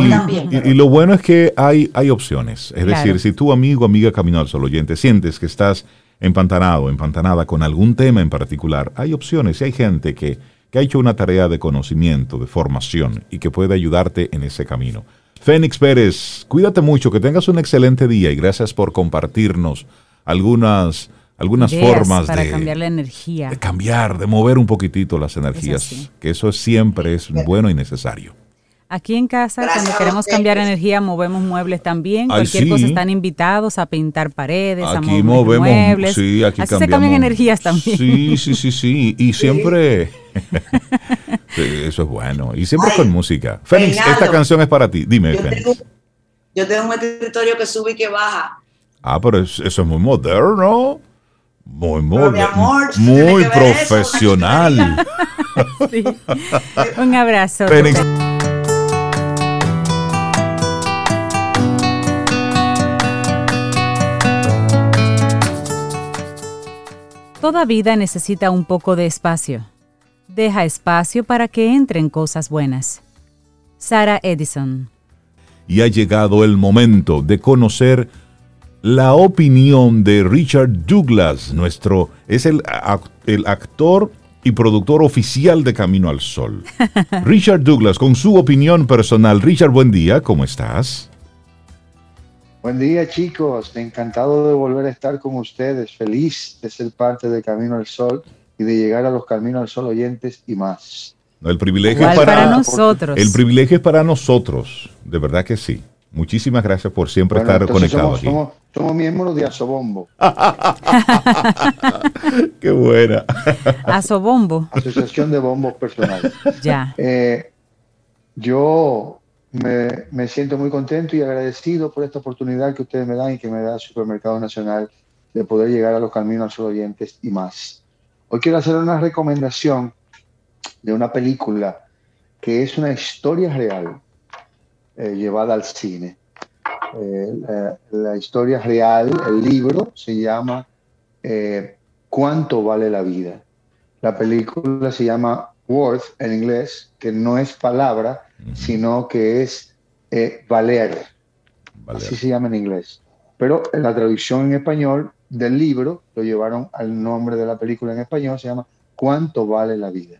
y, lo bueno es que hay, hay opciones. Es decir, si tu amigo, amiga Camino al Sol oyente, sientes que estás empantanado, empantanada con algún tema en particular, hay opciones y hay gente que, que ha hecho una tarea de conocimiento, de formación y que puede ayudarte en ese camino. Fénix Pérez, cuídate mucho, que tengas un excelente día y gracias por compartirnos algunas algunas formas para de cambiar la energía. De cambiar, de mover un poquitito las energías, que eso siempre es bueno y necesario. Aquí en casa, cuando queremos cambiar energía, movemos muebles también. Cualquier cosa están invitados a pintar paredes, a mover movemos, muebles. Sí, aquí Así se cambian energías también. Sí, sí, sí, sí. Y siempre. eso es bueno. Y siempre con música. Félix, esta canción es para ti. Dime, yo Tengo, yo tengo un escritorio que sube y que baja. Ah, pero eso es muy moderno. Muy, muy, muy profesional. Un abrazo. Toda vida necesita un poco de espacio. Deja espacio para que entren cosas buenas. Sara Edison. Y ha llegado el momento de conocer la opinión de Richard Douglas, nuestro, es el, el actor y productor oficial de Camino al Sol. Richard Douglas, con su opinión personal. Richard, buen día, ¿cómo estás? Buen día chicos, encantado de volver a estar con ustedes, feliz de ser parte de Camino al Sol y de llegar a los Camino al Sol oyentes y más. el privilegio es para, nosotros. El privilegio es para nosotros, de verdad que sí. Muchísimas gracias por siempre estar conectado aquí. Somos, miembros de Asobombo. Qué buena. Asobombo. Asociación de Bombos Personales. Ya. Eh, yo me, siento muy contento y agradecido por esta oportunidad que ustedes me dan y que me da Supermercado Nacional de poder llegar a los caminos a los oyentes y más. Hoy quiero hacer una recomendación de una película que es una historia real eh, llevada al cine. Eh, la, historia real, el libro, se llama eh, ¿Cuánto vale la vida? La película se llama Worth en inglés, que no es palabra, sino que es valer. Así se llama en inglés. Pero en la traducción en español del libro lo llevaron al nombre de la película en español, se llama ¿Cuánto vale la vida?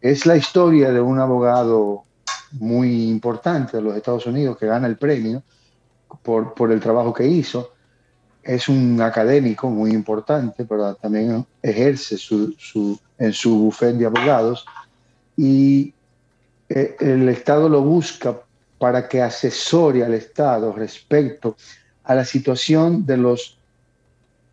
Es la historia de un abogado muy importante de los Estados Unidos que gana el premio por, por el trabajo que hizo. Es un académico muy importante, pero también ejerce su, su, en su bufete de abogados y eh, el Estado lo busca para que asesore al Estado respecto a la situación de los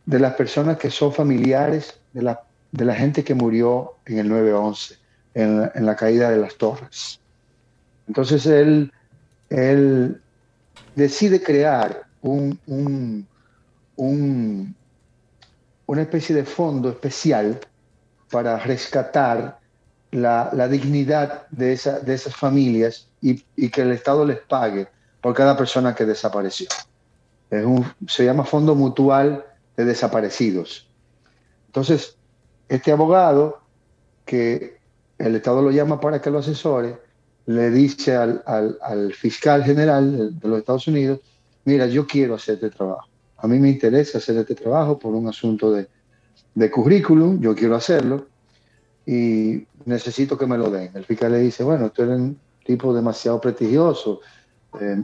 de las personas que son familiares de la, de la gente que murió en el 9-11, en, en, la caída de las torres. Entonces él, decide crear un, un, un, una especie de fondo especial para rescatar la, dignidad de, esa, de, esas familias y, que el Estado les pague por cada persona que desapareció. Se llama Fondo Mutual de desaparecidos. Entonces, este abogado, que el Estado lo llama para que lo asesore, le dice al, al, al fiscal general de, los Estados Unidos, mira, yo quiero hacer este trabajo. A mí me interesa hacer este trabajo por un asunto de, de currículum, yo quiero hacerlo y necesito que me lo den. El fiscal le dice, bueno, tú eres un tipo demasiado prestigioso. Eh,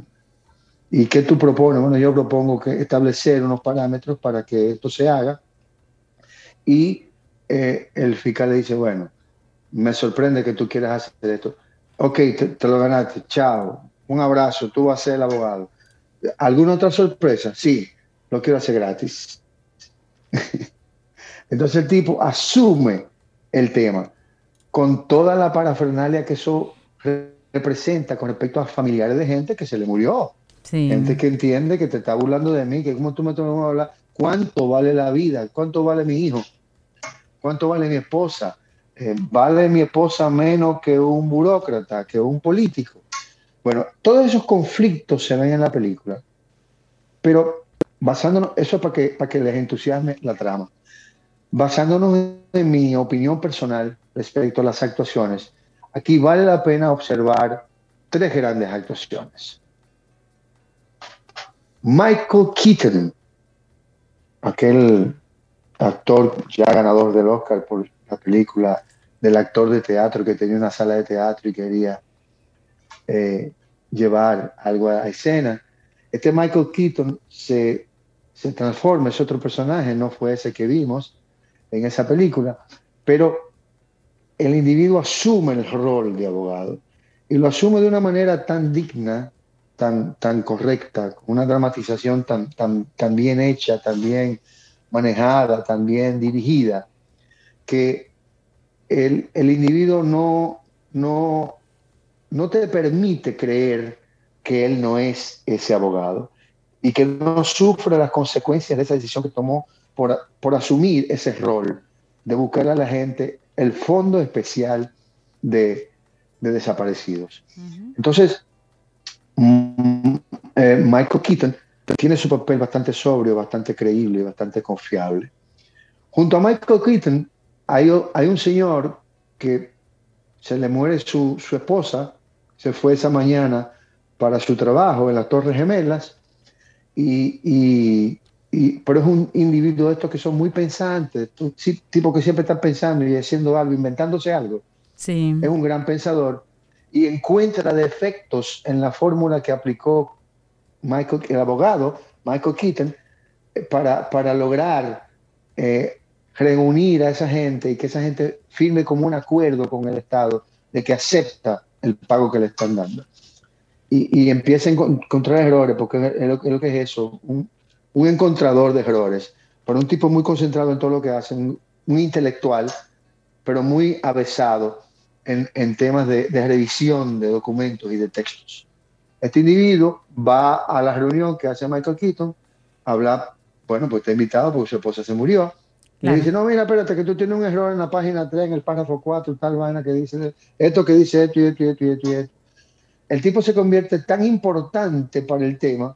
¿Y qué tú propones? Bueno, yo propongo que establecer unos parámetros para que esto se haga. Y eh, el fiscal le dice, bueno, me sorprende que tú quieras hacer esto. Ok, te, te, lo ganaste, chao, un abrazo, tú vas a ser el abogado. ¿Alguna otra sorpresa? Sí, lo quiero hacer gratis. Entonces el tipo asume el tema con toda la parafernalia que eso representa con respecto a familiares de gente que se le murió. Sí. Gente que entiende que te está burlando de mí, que como tú me estás a hablar, ¿cuánto vale la vida? ¿Cuánto vale mi hijo? ¿Cuánto vale mi esposa? Eh, ¿Vale mi esposa menos que un burócrata, que un político? Bueno, todos esos conflictos se ven en la película, pero basándonos, eso es para que, para que les entusiasme la trama. Basándonos en mi opinión personal respecto a las actuaciones, aquí vale la pena observar tres grandes actuaciones. Michael Keaton, aquel actor ya ganador del Oscar por la película del actor de teatro que tenía una sala de teatro y quería eh, llevar algo a escena. Este Michael Keaton se, se transforma, es otro personaje, no fue ese que vimos en esa película, pero el individuo asume el rol de abogado y lo asume de una manera tan digna tan, tan correcta, con una dramatización tan, tan, tan bien hecha, tan bien manejada, tan bien dirigida, que el, el individuo no, no, no te permite creer que él no es ese abogado y que no sufre las consecuencias de esa decisión que tomó por, por asumir ese rol de buscar a la gente el fondo especial de, de desaparecidos. Uh -huh. Entonces, eh, Michael Keaton tiene su papel bastante sobrio, bastante creíble, bastante confiable. Junto a Michael Keaton hay, hay un señor que se le muere su, su, esposa, se fue esa mañana para su trabajo en las Torres Gemelas, y, y, y pero es un individuo de estos que son muy pensantes, tipo que siempre están pensando y haciendo algo, inventándose algo. Sí. Es un gran pensador y encuentra defectos en la fórmula que aplicó Michael, el abogado Michael Keaton eh, para, para lograr eh, reunir a esa gente y que esa gente firme como un acuerdo con el Estado de que acepta el pago que le están dando. Y, y empieza a encontrar errores, porque es lo, es que es eso, un, un, encontrador de errores, pero un tipo muy concentrado en todo lo que hace, un, un intelectual, pero muy avesado en, en temas de, de, revisión de documentos y de textos. Este individuo va a la reunión que hace Michael Keaton, habla, bueno, pues está invitado porque su esposa se murió. Claro. Y dice, no, mira, espérate, que tú tienes un error en la página 3, en el párrafo 4, tal vaina que dice esto, que dice esto y esto y esto y esto y esto. El tipo se convierte tan importante para el tema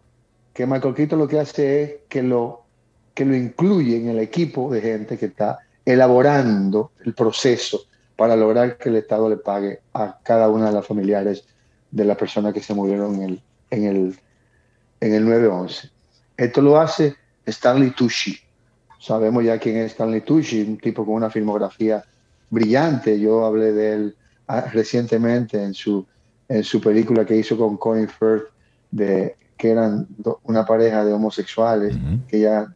que Michael Keaton lo que hace es que lo, que lo incluye en el equipo de gente que está elaborando el proceso para lograr que el Estado le pague a cada una de las familiares de las personas que se murieron en el, en el, en el 9-11. Esto lo hace Stanley Tucci. Sabemos ya quién es Stanley Tucci, un tipo con una filmografía brillante. Yo hablé de él ah, recientemente en su, en su película que hizo con Colin Firth, de, que eran una pareja de homosexuales uh -huh. que ya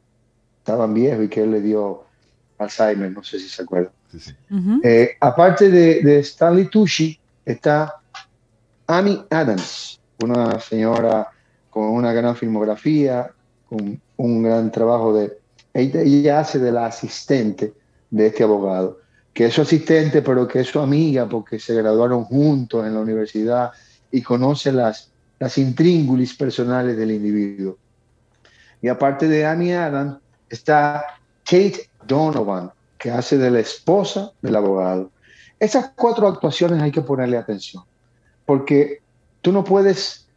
estaban viejos y que él le dio Alzheimer, no sé si se acuerdan. Sí, sí. Uh -huh. eh, aparte de, de, Stanley Tucci, está Amy Adams, una señora con una gran filmografía, con un gran trabajo de ella hace de la asistente de este abogado, que es su asistente, pero que es su amiga porque se graduaron juntos en la universidad y conoce las, las intríngulis personales del individuo. Y aparte de Amy Adam, está Kate Donovan, que hace de la esposa del abogado. Esas cuatro actuaciones hay que ponerle atención, porque tú no puedes,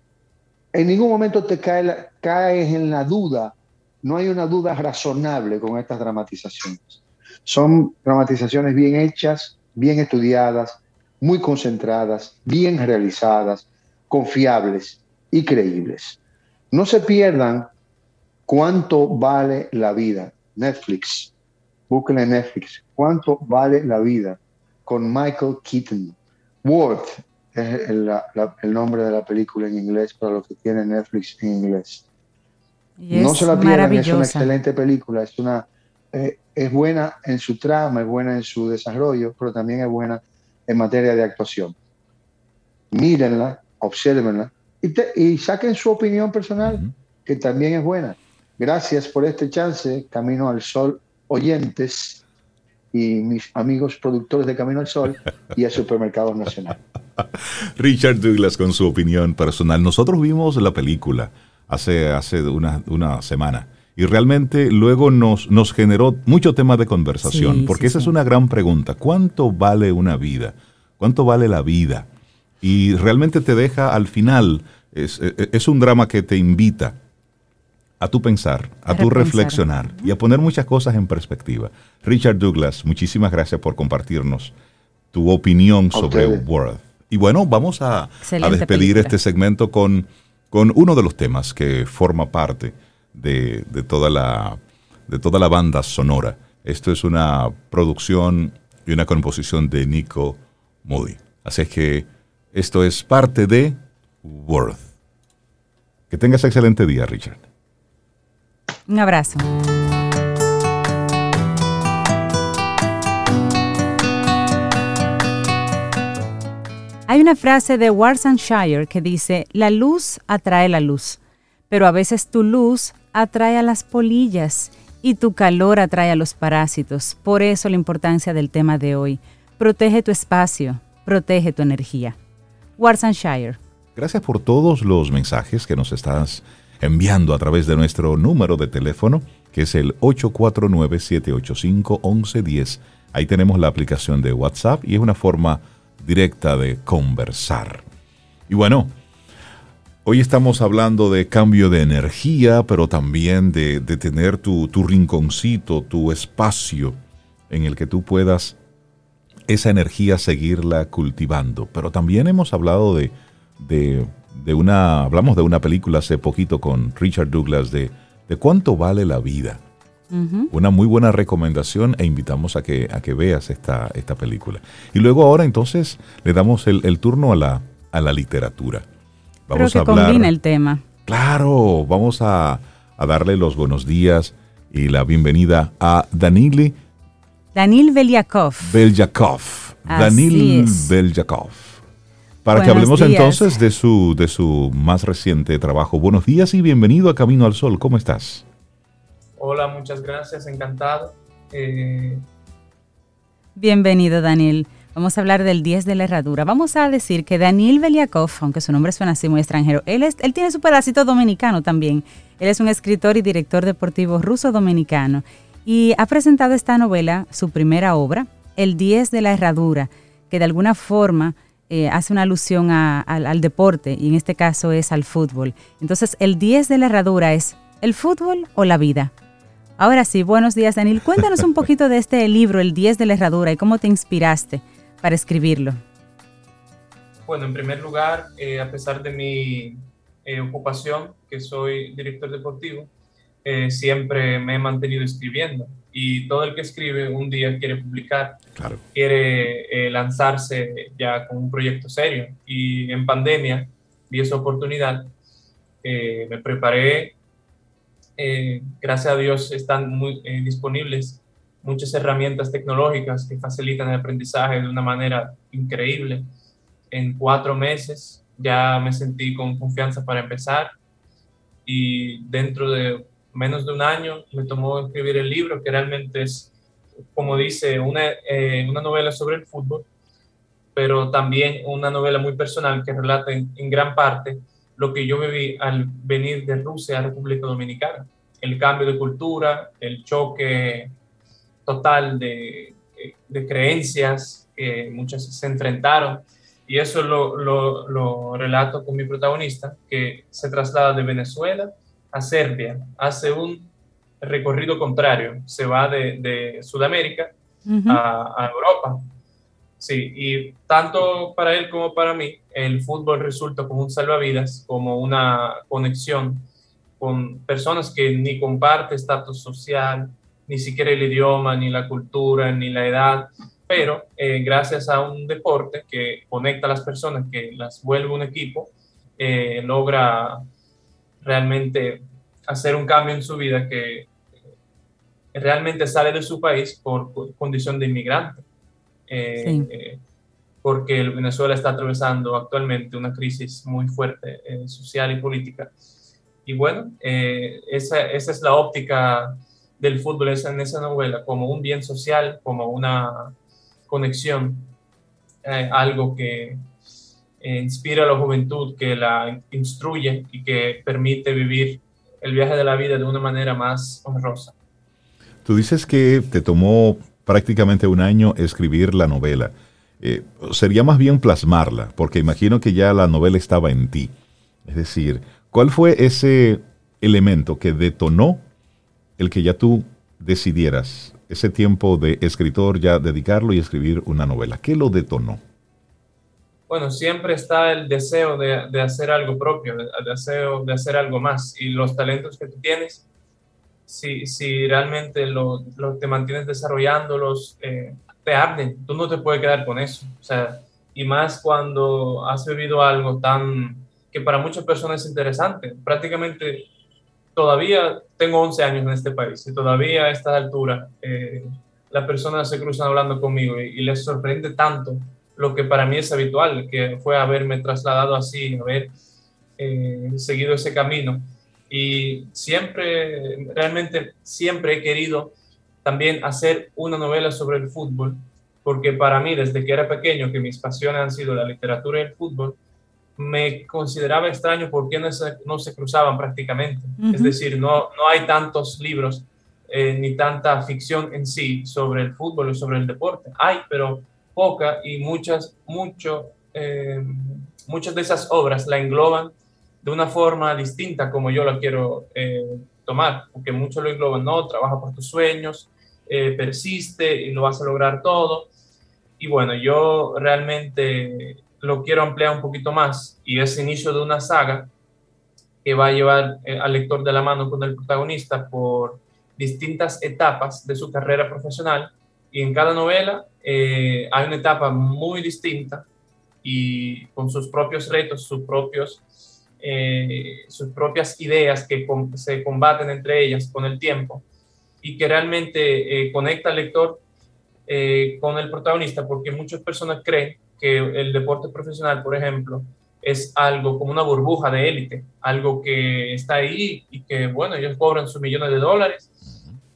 en ningún momento te cae caes en la duda, no hay una duda razonable con estas dramatizaciones. Son dramatizaciones bien hechas, bien estudiadas, muy concentradas, bien realizadas, confiables y creíbles. No se pierdan cuánto vale la vida. Netflix, busquen en Netflix, cuánto vale la vida con Michael Keaton. Worth es el, nombre de la película en inglés para los que tienen Netflix en inglés. No se la pierdan, es una excelente película, es una eh, es buena en su trama, es buena en su desarrollo, pero también es buena en materia de actuación. Mírenla, observenla y, saquen su opinión personal, que también es buena. Gracias por este chance, Camino al Sol oyentes y mis amigos productores de Camino al Sol y a Supermercados Nacional. Richard Douglas con su opinión personal. Nosotros vimos la película hace, hace una, una semana y realmente luego nos, nos generó mucho tema de conversación, porque esa es una gran pregunta. ¿Cuánto vale una vida? ¿Cuánto vale la vida? Y realmente te deja al final, es, es un drama que te invita a tu pensar, a, tu reflexionar y a poner muchas cosas en perspectiva. Richard Douglas, muchísimas gracias por compartirnos tu opinión sobre World. Y bueno, vamos a, despedir este segmento con, con uno de los temas que forma parte de, toda la, de toda la banda sonora. Esto es una producción y una composición de Nico Moody. Así es que esto es parte de Worth. Que tengas excelente día, Richard. Un abrazo. Hay una frase de Shire que dice, la luz atrae la luz, pero a veces tu luz atrae a las polillas y tu calor atrae a los parásitos. Por eso la importancia del tema de hoy. Protege tu espacio, protege tu energía. Shire. Gracias por todos los mensajes que nos estás enviando a través de nuestro número de teléfono, que es el 849-785-1110. Ahí tenemos la aplicación de WhatsApp y es una forma directa de conversar. Y bueno, hoy estamos hablando de cambio de energía, pero también de, tener tu, rinconcito, tu espacio en el que tú puedas esa energía seguirla cultivando. Pero también hemos hablado de de una, hablamos de una película hace poquito con Richard Douglas de, de cuánto vale la vida. Una muy buena recomendación e invitamos a que, a que veas esta, esta película. Y luego ahora entonces le damos el, turno a la, a la literatura. Vamos Creo que a hablar, combina el tema. Claro, vamos a, a, darle los buenos días y la bienvenida a Danili. Danil Belyakov. Belyakov. Danil Belyakov para que hablemos entonces de su, de su más reciente trabajo. Buenos días y bienvenido a Camino al Sol. ¿Cómo estás? Hola, muchas gracias, encantado. Eh, bienvenido, Daniel. Vamos a hablar del 10 de la herradura. Vamos a decir que Daniel Beliakov, aunque su nombre suena así muy extranjero, él, es, él tiene su pedacito dominicano también. Él es un escritor y director deportivo ruso-dominicano y ha presentado esta novela, su primera obra, El 10 de la herradura, que de alguna forma eh, hace una alusión al deporte y en este caso es al fútbol. Entonces, el 10 de la herradura es el fútbol o la vida. Ahora sí, buenos días, Daniel. Cuéntanos un poquito de este libro, El 10 de la herradura, y cómo te inspiraste para escribirlo. Bueno, en primer lugar, eh, a pesar de mi eh, ocupación, que soy director deportivo, siempre me he mantenido escribiendo y todo el que escribe un día quiere publicar, quiere eh, lanzarse ya con un proyecto serio. Y en pandemia vi esa oportunidad, eh, me preparé, eh, gracias a Dios están muy disponibles muchas herramientas tecnológicas que facilitan el aprendizaje de una manera increíble. En cuatro meses ya me sentí con confianza para empezar y dentro de menos de un año me tomó escribir el libro, que realmente es, como dice, una, eh, una novela sobre el fútbol, pero también una novela muy personal que relata en, gran parte lo que yo viví al venir de Rusia a República Dominicana. El cambio de cultura, el choque total de, de creencias que muchas se enfrentaron. Y eso lo, lo, lo, relato con mi protagonista, que se traslada de Venezuela a Serbia, hace un recorrido contrario, se va de, de Sudamérica a, a, Europa Sí, y tanto para él como para mí, el fútbol resulta como un salvavidas, como una conexión con personas que ni comparte estatus social, ni siquiera el idioma, ni la cultura, ni la edad, pero eh, gracias a un deporte que conecta a las personas, que las vuelve un equipo, eh, logra realmente hacer un cambio en su vida que realmente sale de su país por condición de inmigrante. Eh, eh, porque Venezuela está atravesando actualmente una crisis muy fuerte eh, social y política. Y bueno, esa, esa, es la óptica del fútbol en esa novela, como un bien social, como una conexión, algo que inspira a la juventud, que la instruye y que permite vivir el viaje de la vida de una manera más honrosa. Tú dices que te tomó prácticamente un año escribir la novela. Eh, sería más bien plasmarla, porque imagino que ya la novela estaba en ti. Es decir, ¿cuál fue ese elemento que detonó el que ya tú decidieras ese tiempo de escritor ya dedicarlo y escribir una novela? ¿Qué lo detonó? Bueno, siempre está el deseo de, hacer algo propio, el deseo de hacer algo más y los talentos que tú tienes si, si realmente lo, lo te mantienes desarrollándolos, eh, te arden, tú no te puedes quedar con eso. O sea, y más cuando has vivido algo tan que para muchas personas es interesante. Prácticamente todavía tengo 11 años en este país y todavía a esta altura eh, las personas se cruzan hablando conmigo y, les sorprende tanto lo que para mí es habitual, que fue haberme trasladado así, haber eh, seguido ese camino y siempre, realmente siempre he querido también hacer una novela sobre el fútbol, porque para mí, desde que era pequeño, que mis pasiones han sido la literatura y el fútbol, me consideraba extraño por qué no se, no se cruzaban prácticamente. Es decir, no, no hay tantos libros eh, ni tanta ficción en sí sobre el fútbol o sobre el deporte. Hay, pero poca y muchas, mucho, eh, muchas de esas obras la engloban de una forma distinta como yo la quiero eh, tomar, porque muchos lo engloban, no, trabaja por tus sueños, eh, persiste y lo vas a lograr todo. Y bueno, yo realmente lo quiero ampliar un poquito más y es inicio de una saga que va a llevar eh, al lector de la mano con el protagonista por distintas etapas de su carrera profesional y en cada novela hay una etapa muy distinta y con sus propios retos, sus propios eh, sus propias ideas que se combaten entre ellas con el tiempo y que realmente eh, conecta al lector eh, con el protagonista, porque muchas personas creen que el deporte profesional, por ejemplo, es algo como una burbuja de élite, algo que está ahí y que, bueno, ellos cobran sus millones de dólares,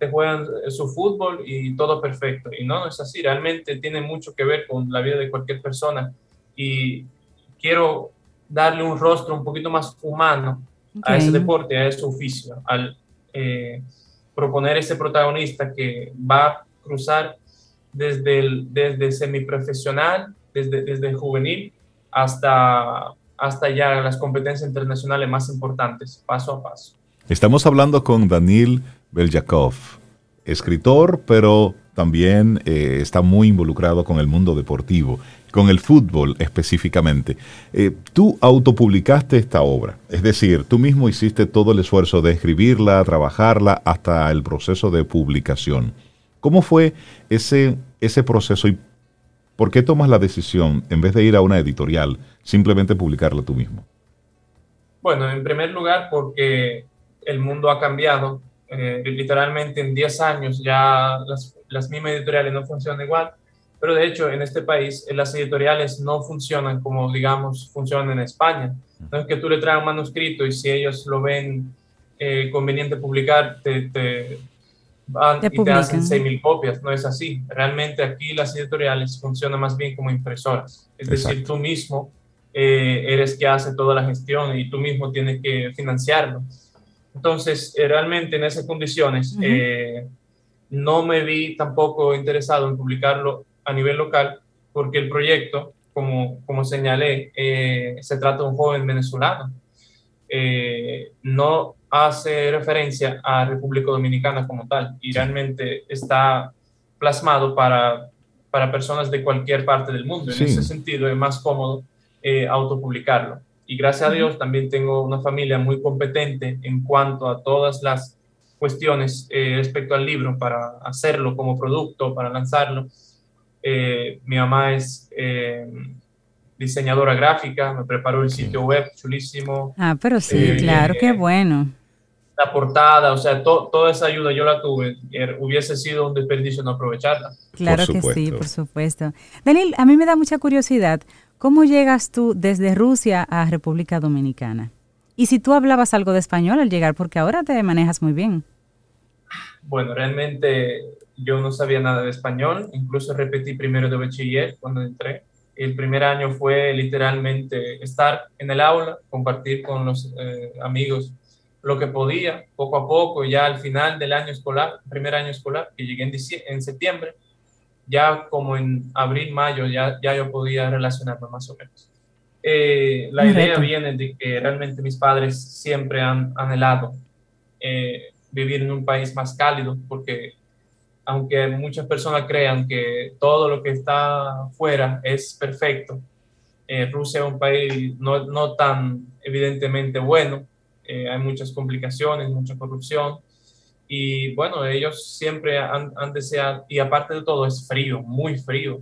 te juegan su fútbol y todo perfecto. Y no, no es así, realmente tiene mucho que ver con la vida de cualquier persona. Y quiero darle un rostro un poquito más humano a ese deporte, a ese oficio, al eh, proponer ese protagonista que va a cruzar desde, el, desde semiprofesional, desde, desde juvenil, hasta, hasta ya las competencias internacionales más importantes, paso a paso. Estamos hablando con Daniel Beljakov, escritor, pero también eh, está muy involucrado con el mundo deportivo con el fútbol específicamente. Eh, tú autopublicaste esta obra, es decir, tú mismo hiciste todo el esfuerzo de escribirla, trabajarla, hasta el proceso de publicación. ¿Cómo fue ese, ese proceso y por qué tomas la decisión, en vez de ir a una editorial, simplemente publicarla tú mismo? Bueno, en primer lugar, porque el mundo ha cambiado. Eh, literalmente en 10 años ya las, las mismas editoriales no funcionan igual pero de hecho, en este país, las editoriales no funcionan como, digamos, funcionan en España. No es que tú le traes un manuscrito y si ellos lo ven eh, conveniente publicar, te, te van y te hacen 6.000 copias. No es así. Realmente aquí las editoriales funcionan más bien como impresoras. Es decir, tú mismo eh, eres que hace toda la gestión y tú mismo tienes que financiarlo. Entonces, eh, realmente en esas condiciones, no me vi tampoco interesado en publicarlo a nivel local porque el proyecto, como, como señalé, se trata de un joven venezolano eh, no hace referencia a República Dominicana como tal y realmente está plasmado para, para personas de cualquier parte del mundo. En ese sentido es más cómodo eh, autopublicarlo. Y gracias a Dios también tengo una familia muy competente en cuanto a todas las cuestiones eh, respecto al libro para hacerlo como producto, para lanzarlo. Eh, mi mamá es diseñadora gráfica, me preparó el sitio web, chulísimo. Ah, pero sí, eh, claro, qué bueno. La portada, o sea, toda esa ayuda yo la tuve. Er, hubiese sido un desperdicio no aprovecharla. Claro que sí, por supuesto. Daniel, a mí me da mucha curiosidad, ¿cómo llegas tú desde Rusia a República Dominicana? Y si tú hablabas algo de español al llegar, porque ahora te manejas muy bien. Bueno, realmente yo no sabía nada de español, incluso repetí primero de bachiller cuando entré el primer año fue literalmente estar en el aula, compartir con los eh, amigos lo que podía, poco a poco, ya al final del año escolar, primer año escolar, que llegué en, en septiembre, ya como en abril, mayo, ya, ya yo podía relacionarme más o menos. Eh, la idea viene de que realmente mis padres siempre han anhelado eh, vivir en un país más cálido, porque aunque muchas personas crean que todo lo que está fuera es perfecto, eh, Rusia es un país no, no tan evidentemente bueno, eh, hay muchas complicaciones, mucha corrupción, y bueno, ellos siempre han, han, deseado, y aparte de todo es frío, muy frío,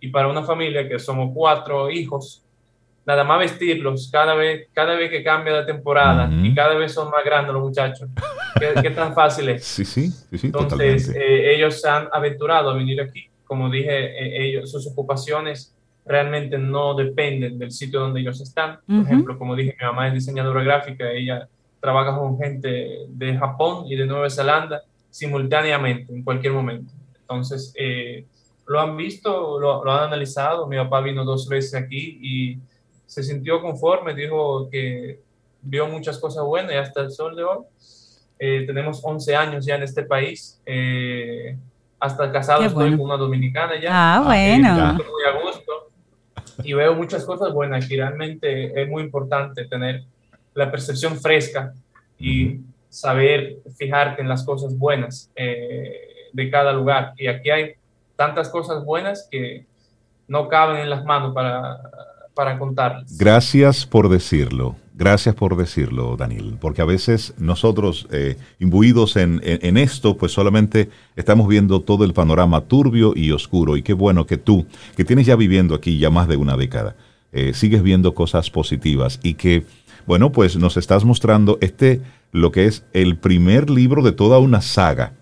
y para una familia que somos cuatro hijos, nada más vestirlos cada vez, cada vez que cambia la temporada y cada vez son más grandes los muchachos. ¿Qué, tan fácil es? Sí, sí, sí, Entonces, eh, ellos se han aventurado a venir aquí. Como dije, eh, ellos, sus ocupaciones realmente no dependen del sitio donde ellos están. Por ejemplo, como dije, mi mamá es diseñadora gráfica, ella trabaja con gente de Japón y de Nueva Zelanda simultáneamente, en cualquier momento. Entonces, eh, lo han visto, lo, lo, han analizado. Mi papá vino dos veces aquí y se sintió conforme, dijo que vio muchas cosas buenas y hasta el sol de hoy. Eh, tenemos 11 años ya en este país. Eh, hasta casado estoy con una dominicana ya. Ah, bueno. muy a gusto. Y veo muchas cosas buenas y realmente es muy importante tener la percepción fresca y saber fijarte en las cosas buenas eh, de cada lugar. Y aquí hay tantas cosas buenas que no caben en las manos para para contarles. Gracias por decirlo. Gracias por decirlo, Daniel, porque a veces nosotros, eh, imbuidos en, esto, pues solamente estamos viendo todo el panorama turbio y oscuro. Y qué bueno que tú, que tienes ya viviendo aquí ya más de una década, eh, sigues viendo cosas positivas y que, bueno, pues nos estás mostrando este, lo que es el primer libro de toda una saga.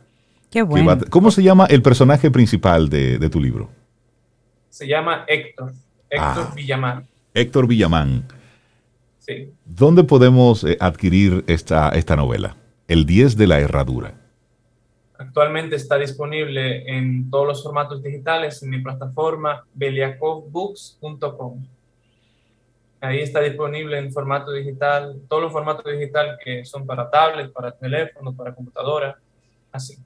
Qué bueno. ¿Cómo se llama el personaje principal de tu libro? Se llama Héctor. Héctor ah. Villamán. Héctor Villamán. Sí. ¿Dónde podemos eh, adquirir esta, esta novela? El 10 de la Herradura. Actualmente está disponible en todos los formatos digitales en mi plataforma beliakovbooks.com. Ahí está disponible en formato digital, todos los formatos digitales que son para tablet, para teléfono, para computadora, así.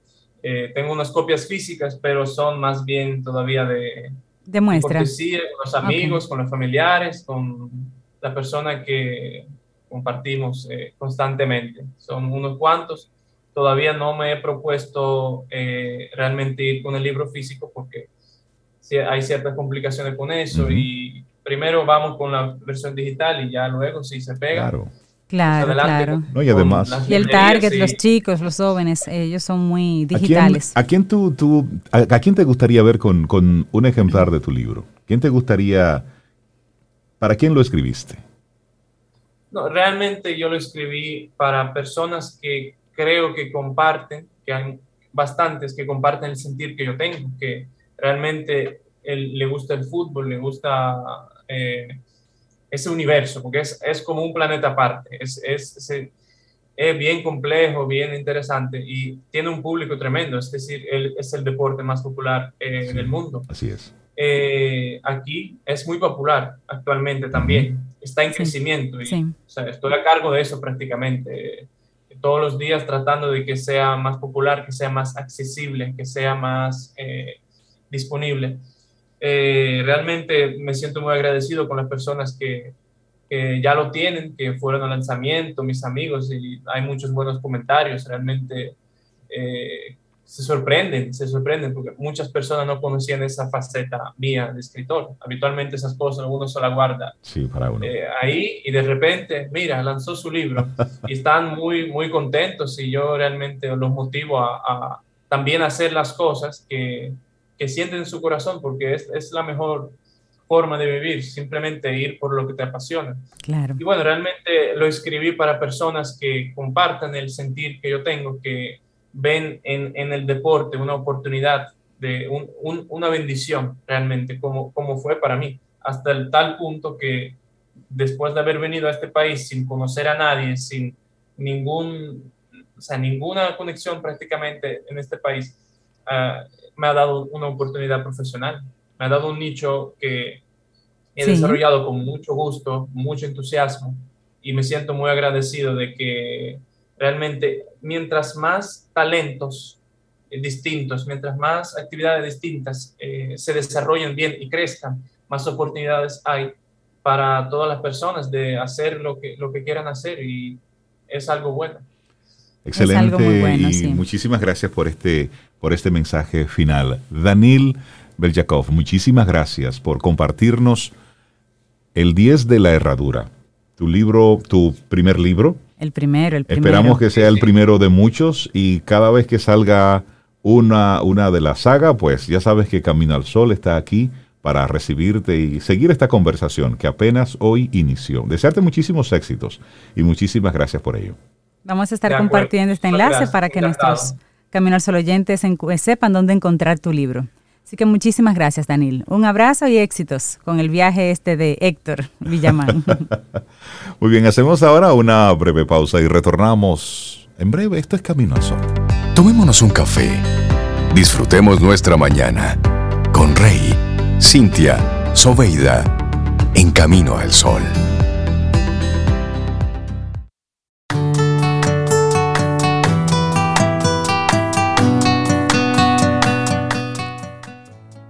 Eh, tengo unas copias físicas, pero son más bien todavía de, Demuestra. Sí, con los amigos, con los familiares, con la persona que compartimos eh, constantemente. Son unos cuantos. Todavía no me he propuesto eh, realmente ir con el libro físico porque hay ciertas complicaciones con eso y primero vamos con la versión digital y ya luego si se pega. Claro. Claro, claro. y además. Y el target, los chicos, los jóvenes, ellos son muy digitales. ¿A quién, tú, tú, a, quién te gustaría ver con, con, un ejemplar de tu libro? ¿Quién te gustaría, para quién lo escribiste? No, realmente yo lo escribí para personas que creo que comparten, que hay bastantes que comparten el sentir que yo tengo, que realmente le gusta el fútbol, le gusta eh, ese universo, porque es, es, como un planeta aparte. Es, es, es bien complejo, bien interesante y tiene un público tremendo, es decir, es el deporte más popular en el mundo. Así es. Eh, aquí es muy popular actualmente también, está en crecimiento y estoy a cargo de eso prácticamente todos los días tratando de que sea más popular, que sea más accesible, que sea más eh, disponible. Eh, realmente me siento muy agradecido con las personas que, que, ya lo tienen, que fueron al lanzamiento, mis amigos, y hay muchos buenos comentarios. Realmente se sorprenden, se sorprenden, porque muchas personas no conocían esa faceta mía de escritor. Habitualmente esas cosas uno se las guarda sí, para uno. Eh, ahí y de repente, mira, lanzó su libro y están muy, muy contentos y yo realmente los motivo a, también hacer las cosas que, que, sienten en su corazón, porque es, es la mejor forma de vivir, simplemente ir por lo que te apasiona. Claro. Y bueno, realmente lo escribí para personas que compartan el sentir que yo tengo, que ven en, en el deporte una oportunidad, de un, una bendición realmente, como, como fue para mí, hasta el tal punto que después de haber venido a este país sin conocer a nadie, sin ningún, o sea, ninguna conexión prácticamente en este país, ah, me ha dado una oportunidad profesional, me ha dado un nicho que he desarrollado con mucho gusto, mucho entusiasmo y me siento muy agradecido de que realmente mientras más talentos eh, distintos, mientras más actividades distintas eh, se desarrollen bien y crezcan, más oportunidades hay para todas las personas de hacer lo que, lo que quieran hacer y es algo bueno. Excelente y muchísimas gracias por este, por este mensaje final. Danil Beljakov, muchísimas gracias por compartirnos el 10 de la herradura, tu libro, tu primer libro, el primero, el primero. Esperamos que sea el primero de muchos y cada vez que salga una, una de la saga, pues ya sabes que Camino al Sol está aquí para recibirte y seguir esta conversación que apenas hoy inició. Desearte muchísimos éxitos y muchísimas gracias por ello. Vamos a estar compartiendo este enlace para que nuestros Camino al Sol oyentes sepan dónde encontrar tu libro. Así que muchísimas gracias, Daniel. Un abrazo y éxitos con el viaje este de Héctor Villamán. Muy bien, hacemos ahora una breve pausa y retornamos en breve. Esto es Camino al Sol. Tomémonos un café. Disfrutemos nuestra mañana con Rey, Cintia, Soveida, en Camino al Sol.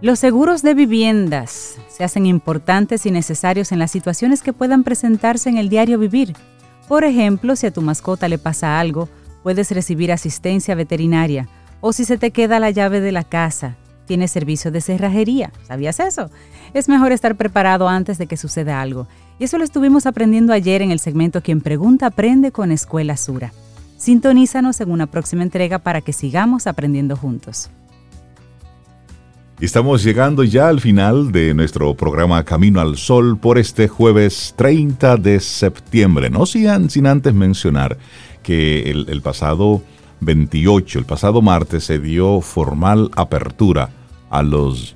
Los seguros de viviendas se hacen importantes y necesarios en las situaciones que puedan presentarse en el diario vivir. Por ejemplo, si a tu mascota le pasa algo, puedes recibir asistencia veterinaria o si se te queda la llave de la casa, tienes servicio de cerrajería. ¿Sabías eso? Es mejor estar preparado antes de que suceda algo. Y eso lo estuvimos aprendiendo ayer en el segmento Quien Pregunta Aprende con Escuela Sura. Sintonízanos en una próxima entrega para que sigamos aprendiendo juntos. Estamos llegando ya al final de nuestro programa Camino al Sol por este jueves 30 de septiembre. No sin, sin antes mencionar que el, pasado 28, el pasado martes, se dio formal apertura a los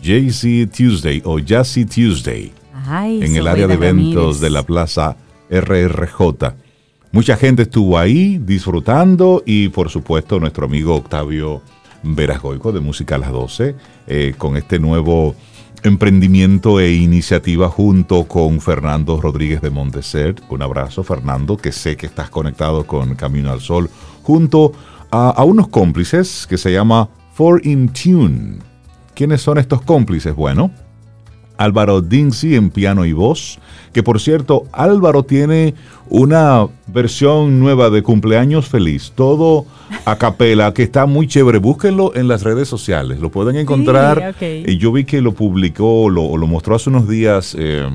JC Tuesday o Jazzy Tuesday en el área de eventos de la Plaza RRJ. Mucha gente estuvo ahí disfrutando y por supuesto nuestro amigo Octavio Verasgoico de Música a las 12, eh, con este nuevo emprendimiento e iniciativa junto con Fernando Rodríguez de Monteser. Un abrazo, Fernando, que sé que estás conectado con Camino al Sol, junto a, a unos cómplices que se llama For In Tune. ¿Quiénes son estos cómplices? Bueno, Álvaro Dincy en piano y voz, que por cierto, Álvaro tiene una versión nueva de cumpleaños feliz, todo a capela, que está muy chévere. Búsquenlo en las redes sociales, lo pueden encontrar. Y yo vi que lo publicó, lo, lo mostró hace unos días eh,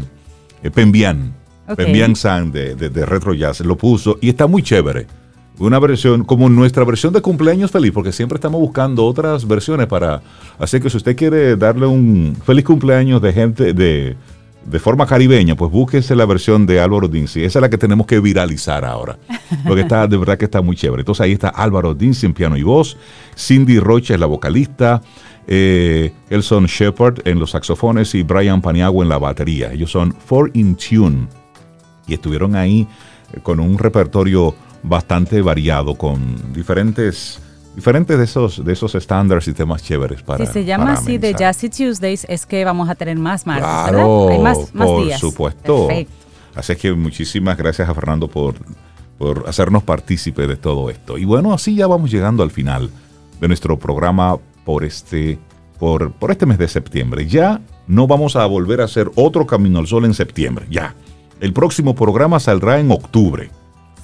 eh Pembian, Pembian San de, de Retro Jazz, lo puso y está muy chévere una versión como nuestra versión de cumpleaños feliz, porque siempre estamos buscando otras versiones para. Así que si usted quiere darle un feliz cumpleaños de gente de, de forma caribeña, pues búsquese la versión de Álvaro Dinci. Esa es la que tenemos que viralizar ahora. Porque está, de verdad que está muy chévere. Entonces ahí está Álvaro Dinci en piano y voz, Cindy Rocha es la vocalista, eh, Elson Shepard en los saxofones y Brian Paniagua en la batería. Ellos son Four in Tune y estuvieron ahí con un repertorio bastante variado con diferentes diferentes de esos de esos estándares y temas chéveres para Si se llama así de. Jazzy Tuesdays es que vamos a tener más martes, Claro, ¿verdad? Hay más, más por días. supuesto. Perfecto. Así es que muchísimas gracias a Fernando por, por hacernos partícipe de todo esto. Y bueno, así ya vamos llegando al final de nuestro programa por este, por, por este mes de septiembre. Ya no vamos a volver a hacer otro Camino al Sol en septiembre, ya. El próximo programa saldrá en octubre.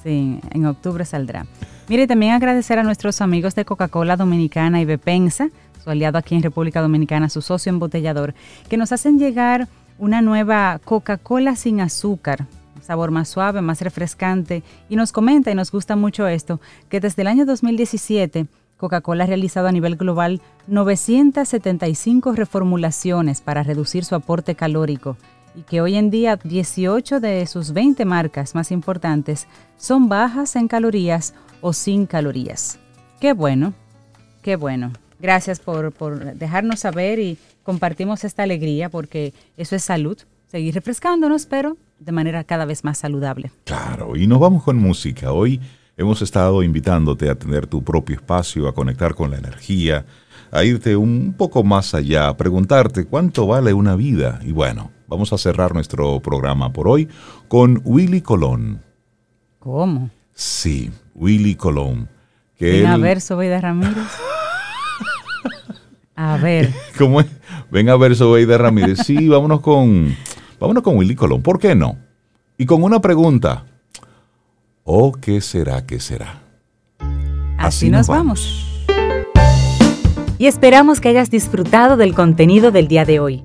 Sí, en octubre saldrá. Mire, también agradecer a nuestros amigos de Coca-Cola Dominicana y Bepensa, su aliado aquí en República Dominicana, su socio embotellador, que nos hacen llegar una nueva Coca-Cola sin azúcar, sabor más suave, más refrescante, y nos comenta y nos gusta mucho esto, que desde el año 2017 Coca-Cola ha realizado a nivel global 975 reformulaciones para reducir su aporte calórico y que hoy en día 18 de sus 20 marcas más importantes son bajas en calorías o sin calorías. Qué bueno, qué bueno. Gracias por, por dejarnos saber y compartimos esta alegría porque eso es salud. Seguir refrescándonos, pero de manera cada vez más saludable. Claro, y nos vamos con música. Hoy hemos estado invitándote a tener tu propio espacio, a conectar con la energía, a irte un poco más allá, a preguntarte cuánto vale una vida. Y bueno, vamos a cerrar nuestro programa por hoy con Willy Colón. ¿Cómo? Sí, Willy Colón. Que Ven a él- ver, Sobeida Ramírez. A ver, ¿Cómo es? Ven a ver Sobeida Ramírez. Sí, vámonos con, vámonos con Willy Colón. ¿Por qué no? Y con una pregunta. ¿O qué será, qué será? así, Así nos nos vamos. Y esperamos que hayas disfrutado del contenido del día de hoy.